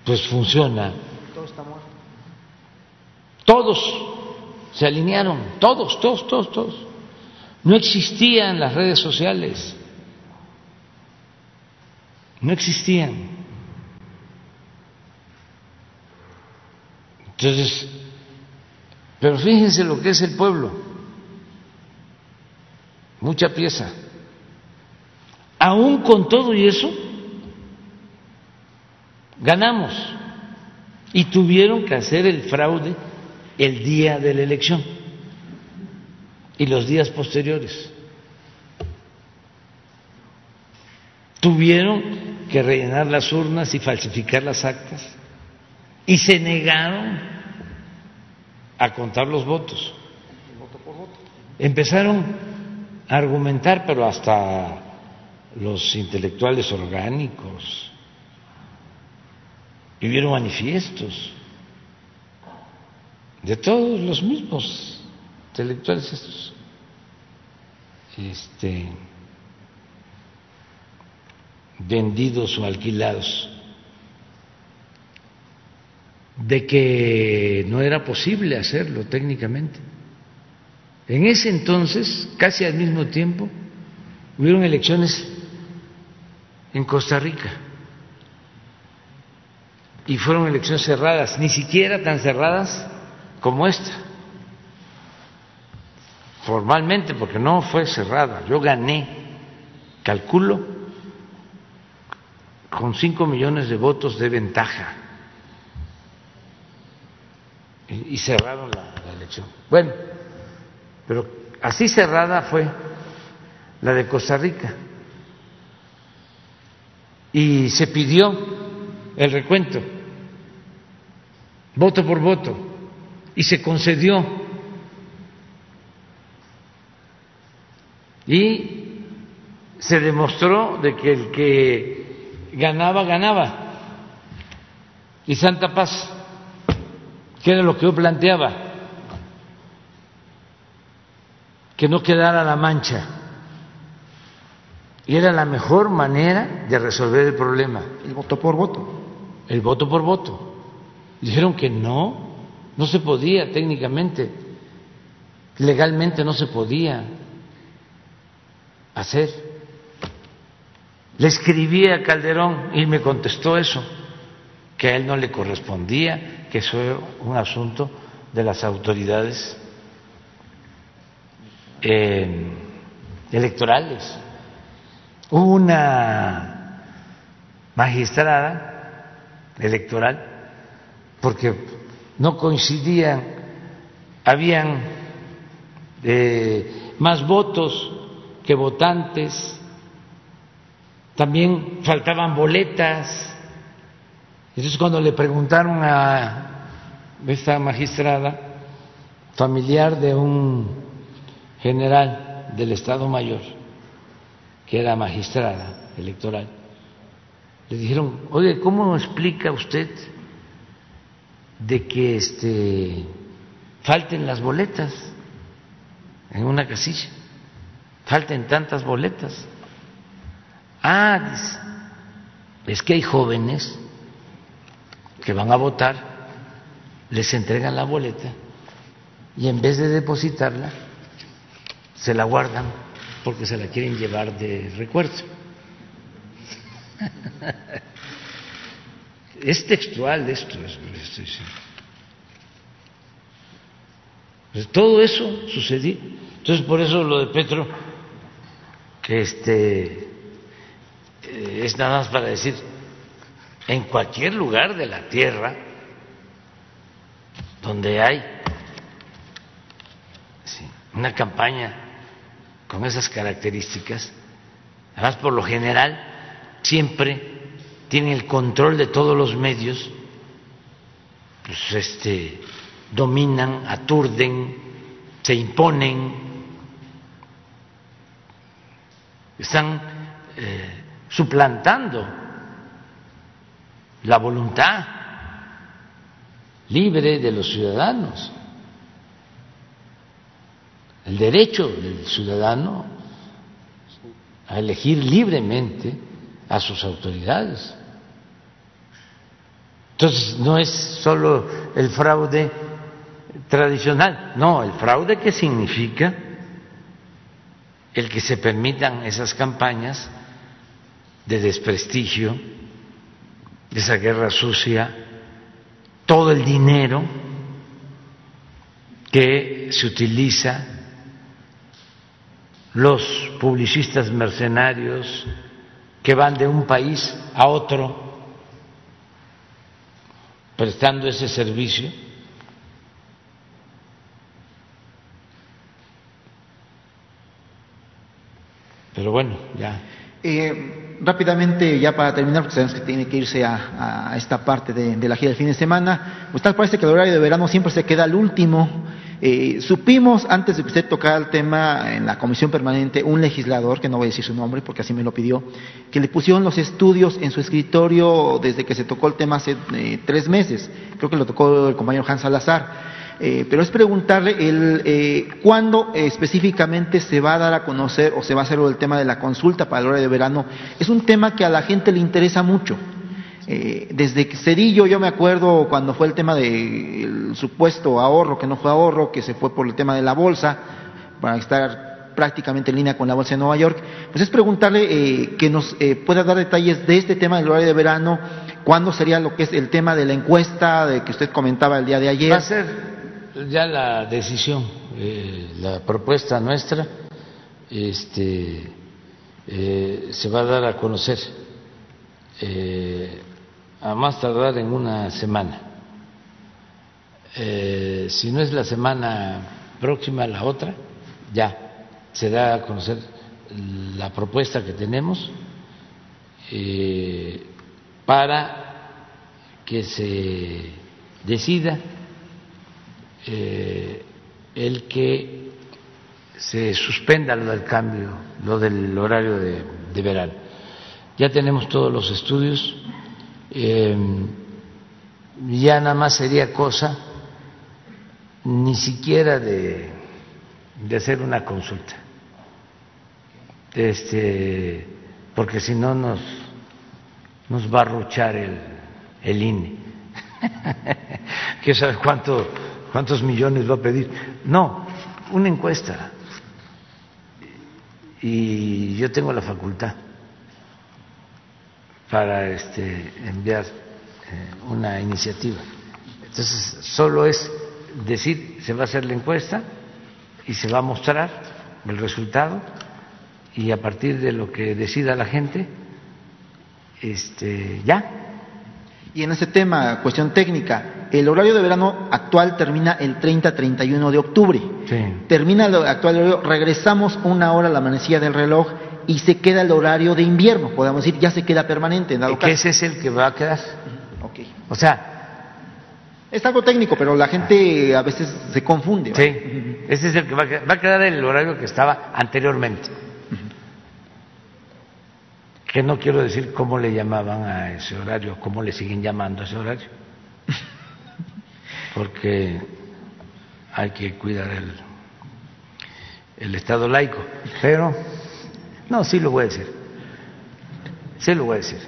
pues funciona. Todos se alinearon, todos, todos, todos, todos. No existían las redes sociales, no existían. Entonces, pero fíjense lo que es el pueblo, mucha pieza. Aún con todo y eso, ganamos y tuvieron que hacer el fraude el día de la elección y los días posteriores. Tuvieron que rellenar las urnas y falsificar las actas y se negaron a contar los votos. Empezaron a argumentar, pero hasta los intelectuales orgánicos, y vieron manifiestos de todos los mismos intelectuales estos. Este, vendidos o alquilados de que no era posible hacerlo técnicamente. En ese entonces, casi al mismo tiempo, hubieron elecciones en Costa Rica y fueron elecciones cerradas, ni siquiera tan cerradas como esta, formalmente, porque no fue cerrada. Yo gané, calculo, con cinco millones de votos de ventaja y cerraron la, elección. Bueno, pero así cerrada fue la de Costa Rica. Y se pidió el recuento, voto por voto, y se concedió. Y se demostró de que el que ganaba, ganaba. Y Santa Paz que era lo que yo planteaba, que no quedara la mancha. Y era la mejor manera de resolver el problema. El voto por voto. El voto por voto. Dijeron que no, no se podía técnicamente, legalmente no se podía hacer. Le escribí a Calderón y me contestó eso, que a él no le correspondía que eso es un asunto de las autoridades eh, electorales. Una magistrada electoral porque no coincidían, habían eh, más votos que votantes, también faltaban boletas. Entonces cuando le preguntaron a esta magistrada, familiar de un general del Estado Mayor, que era magistrada electoral, le dijeron, oye, ¿cómo explica usted de que este, falten las boletas en una casilla? Falten tantas boletas. Ah, es que hay jóvenes que van a votar, les entregan la boleta y en vez de depositarla, se la guardan porque se la quieren llevar de recuerdo. Es textual esto. Pues todo eso sucedió. Entonces, por eso lo de Petro, que este, eh, es nada más para decir, en cualquier lugar de la tierra donde hay una campaña con esas características, además por lo general siempre tienen el control de todos los medios, pues este, dominan, aturden, se imponen, están eh, suplantando la voluntad libre de los ciudadanos, el derecho del ciudadano a elegir libremente a sus autoridades. Entonces, no es solo el fraude tradicional, no, el fraude que significa el que se permitan esas campañas de desprestigio, de esa guerra sucia, todo el dinero que se utiliza, los publicistas mercenarios que van de un país a otro prestando ese servicio. Pero bueno, ya. Eh, rápidamente, ya para terminar, porque sabemos que tiene que irse a, esta parte de, la gira del fin de semana, pues tal parece que el horario de verano siempre se queda al último. Eh, supimos, antes de que usted tocara el tema en la comisión permanente, un legislador, que no voy a decir su nombre porque así me lo pidió, que le pusieron los estudios en su escritorio desde que se tocó el tema hace eh, tres meses. Creo que lo tocó el compañero Hans Salazar. Eh, pero es preguntarle el, eh, cuándo específicamente se va a dar a conocer o se va a hacer el tema de la consulta para el hora de verano. Es un tema que a la gente le interesa mucho. Eh, desde Cedillo yo me acuerdo cuando fue el tema del supuesto ahorro, que no fue ahorro, que se fue por el tema de la bolsa, para estar prácticamente en línea con la bolsa de Nueva York, pues es preguntarle que nos pueda dar detalles de este tema del horario de verano, cuándo sería lo que es el tema de la encuesta de que usted comentaba el día de ayer. Va a ser ya la decisión, eh, la propuesta nuestra, este, eh, se va a dar a conocer eh, a más tardar en una semana. si no es la semana próxima, la otra, ya se da a conocer la propuesta que tenemos para que se decida eh, el que se suspenda lo del cambio, lo del horario de, verano. Ya tenemos todos los estudios, eh, ya nada más sería cosa ni siquiera de, de hacer una consulta, este, porque si no nos, nos va a ruchar el, el INE. ¿Qué sabes cuánto ¿Cuántos millones va a pedir? No, una encuesta. Y yo tengo la facultad para este, enviar eh, una iniciativa. Entonces, solo es decir, se va a hacer la encuesta y se va a mostrar el resultado y a partir de lo que decida la gente, este, ya. Y en ese tema, cuestión técnica, el horario de verano actual termina el 30-31 de octubre. Termina el actual horario, regresamos una hora a la manecilla del reloj y se queda el horario de invierno, podemos decir, ya se queda permanente. En que ese es el que va a quedar. Okay. O sea. Es algo técnico, pero la gente a veces se confunde. Sí, ese es el que va a quedar. Va a quedar el horario que estaba anteriormente. Que no quiero decir cómo le llamaban a ese horario, cómo le siguen llamando a ese horario porque hay que cuidar el, el Estado laico. Pero, no, sí lo voy a decir, sí lo voy a decir,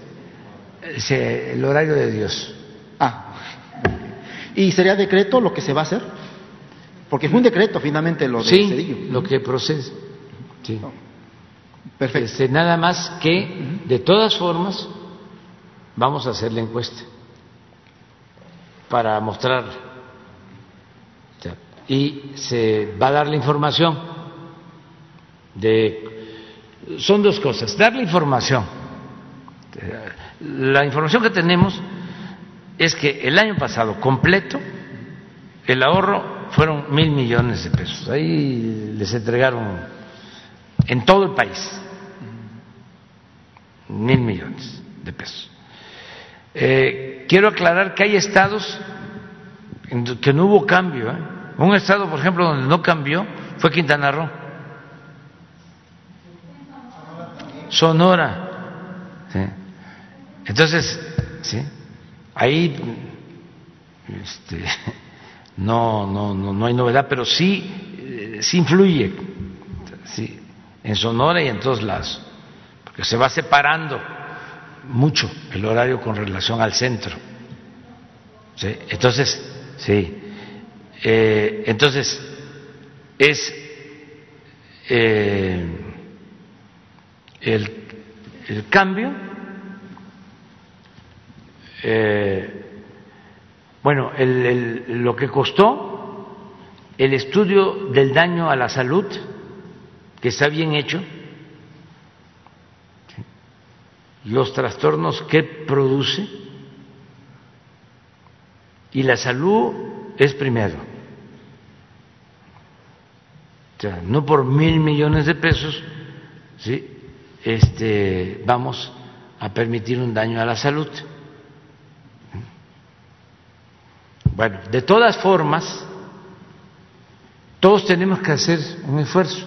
el horario de Dios. Ah, ¿y sería decreto lo que se va a hacer? Porque fue un decreto finalmente lo de sí, lo que procede. Sí. Perfecto. Este, nada más que, de todas formas, vamos a hacer la encuesta para mostrar y se va a dar la información de son dos cosas dar la información la información que tenemos es que el año pasado completo el ahorro fueron mil millones de pesos ahí les entregaron en todo el país mil millones de pesos eh, quiero aclarar que hay estados en que no hubo cambio ¿eh? Un estado, por ejemplo, donde no cambió fue Quintana Roo. Sonora. Entonces, ¿sí? ahí este, no, no, no, no hay novedad, pero sí, eh, sí influye sí, en Sonora y en todos lados, porque se va separando mucho el horario con relación al centro. ¿sí? Entonces, sí, eh, entonces es eh, el, el, cambio, eh, bueno, el, lo que costó el estudio del daño a la salud, que está bien hecho, los trastornos que produce y la salud es primero. O sea, no por mil millones de pesos ¿sí? Este, vamos a permitir un daño a la salud. Bueno, de todas formas, todos tenemos que hacer un esfuerzo,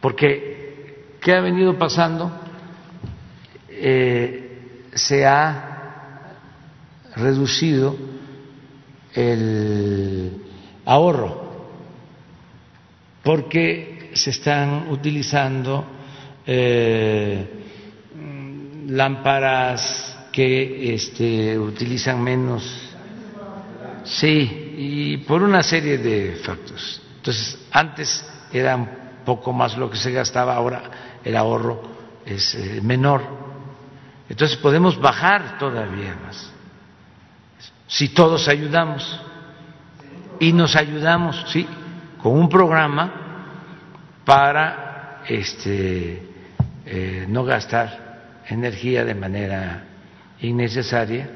porque ¿qué ha venido pasando? Eh, se ha reducido el ahorro porque se están utilizando eh, lámparas que este, utilizan menos. Sí y por una serie de factores. Entonces antes era un poco más lo que se gastaba ahora el ahorro es eh, menor. Entonces podemos bajar todavía más si todos ayudamos. Y nos ayudamos, sí, con un programa para este, eh, no gastar energía de manera innecesaria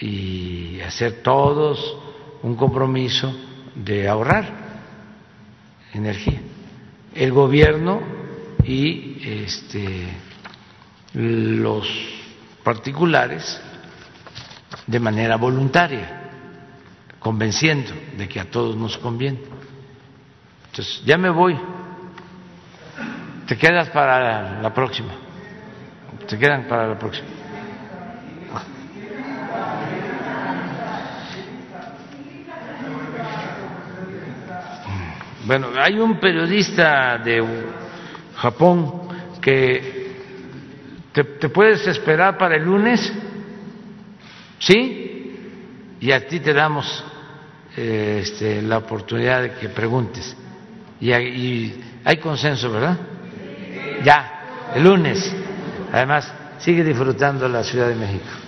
y hacer todos un compromiso de ahorrar energía. El gobierno y este, los particulares de manera voluntaria, convenciendo de que a todos nos conviene. Entonces, ya me voy. Te quedas para la próxima. Te quedan para la próxima. Bueno, hay un periodista de Japón que te, puedes esperar para el lunes. ¿Sí? Y a ti te damos eh, este, la oportunidad de que preguntes. Y hay consenso, ¿verdad? Ya, el lunes. Además, sigue disfrutando la Ciudad de México.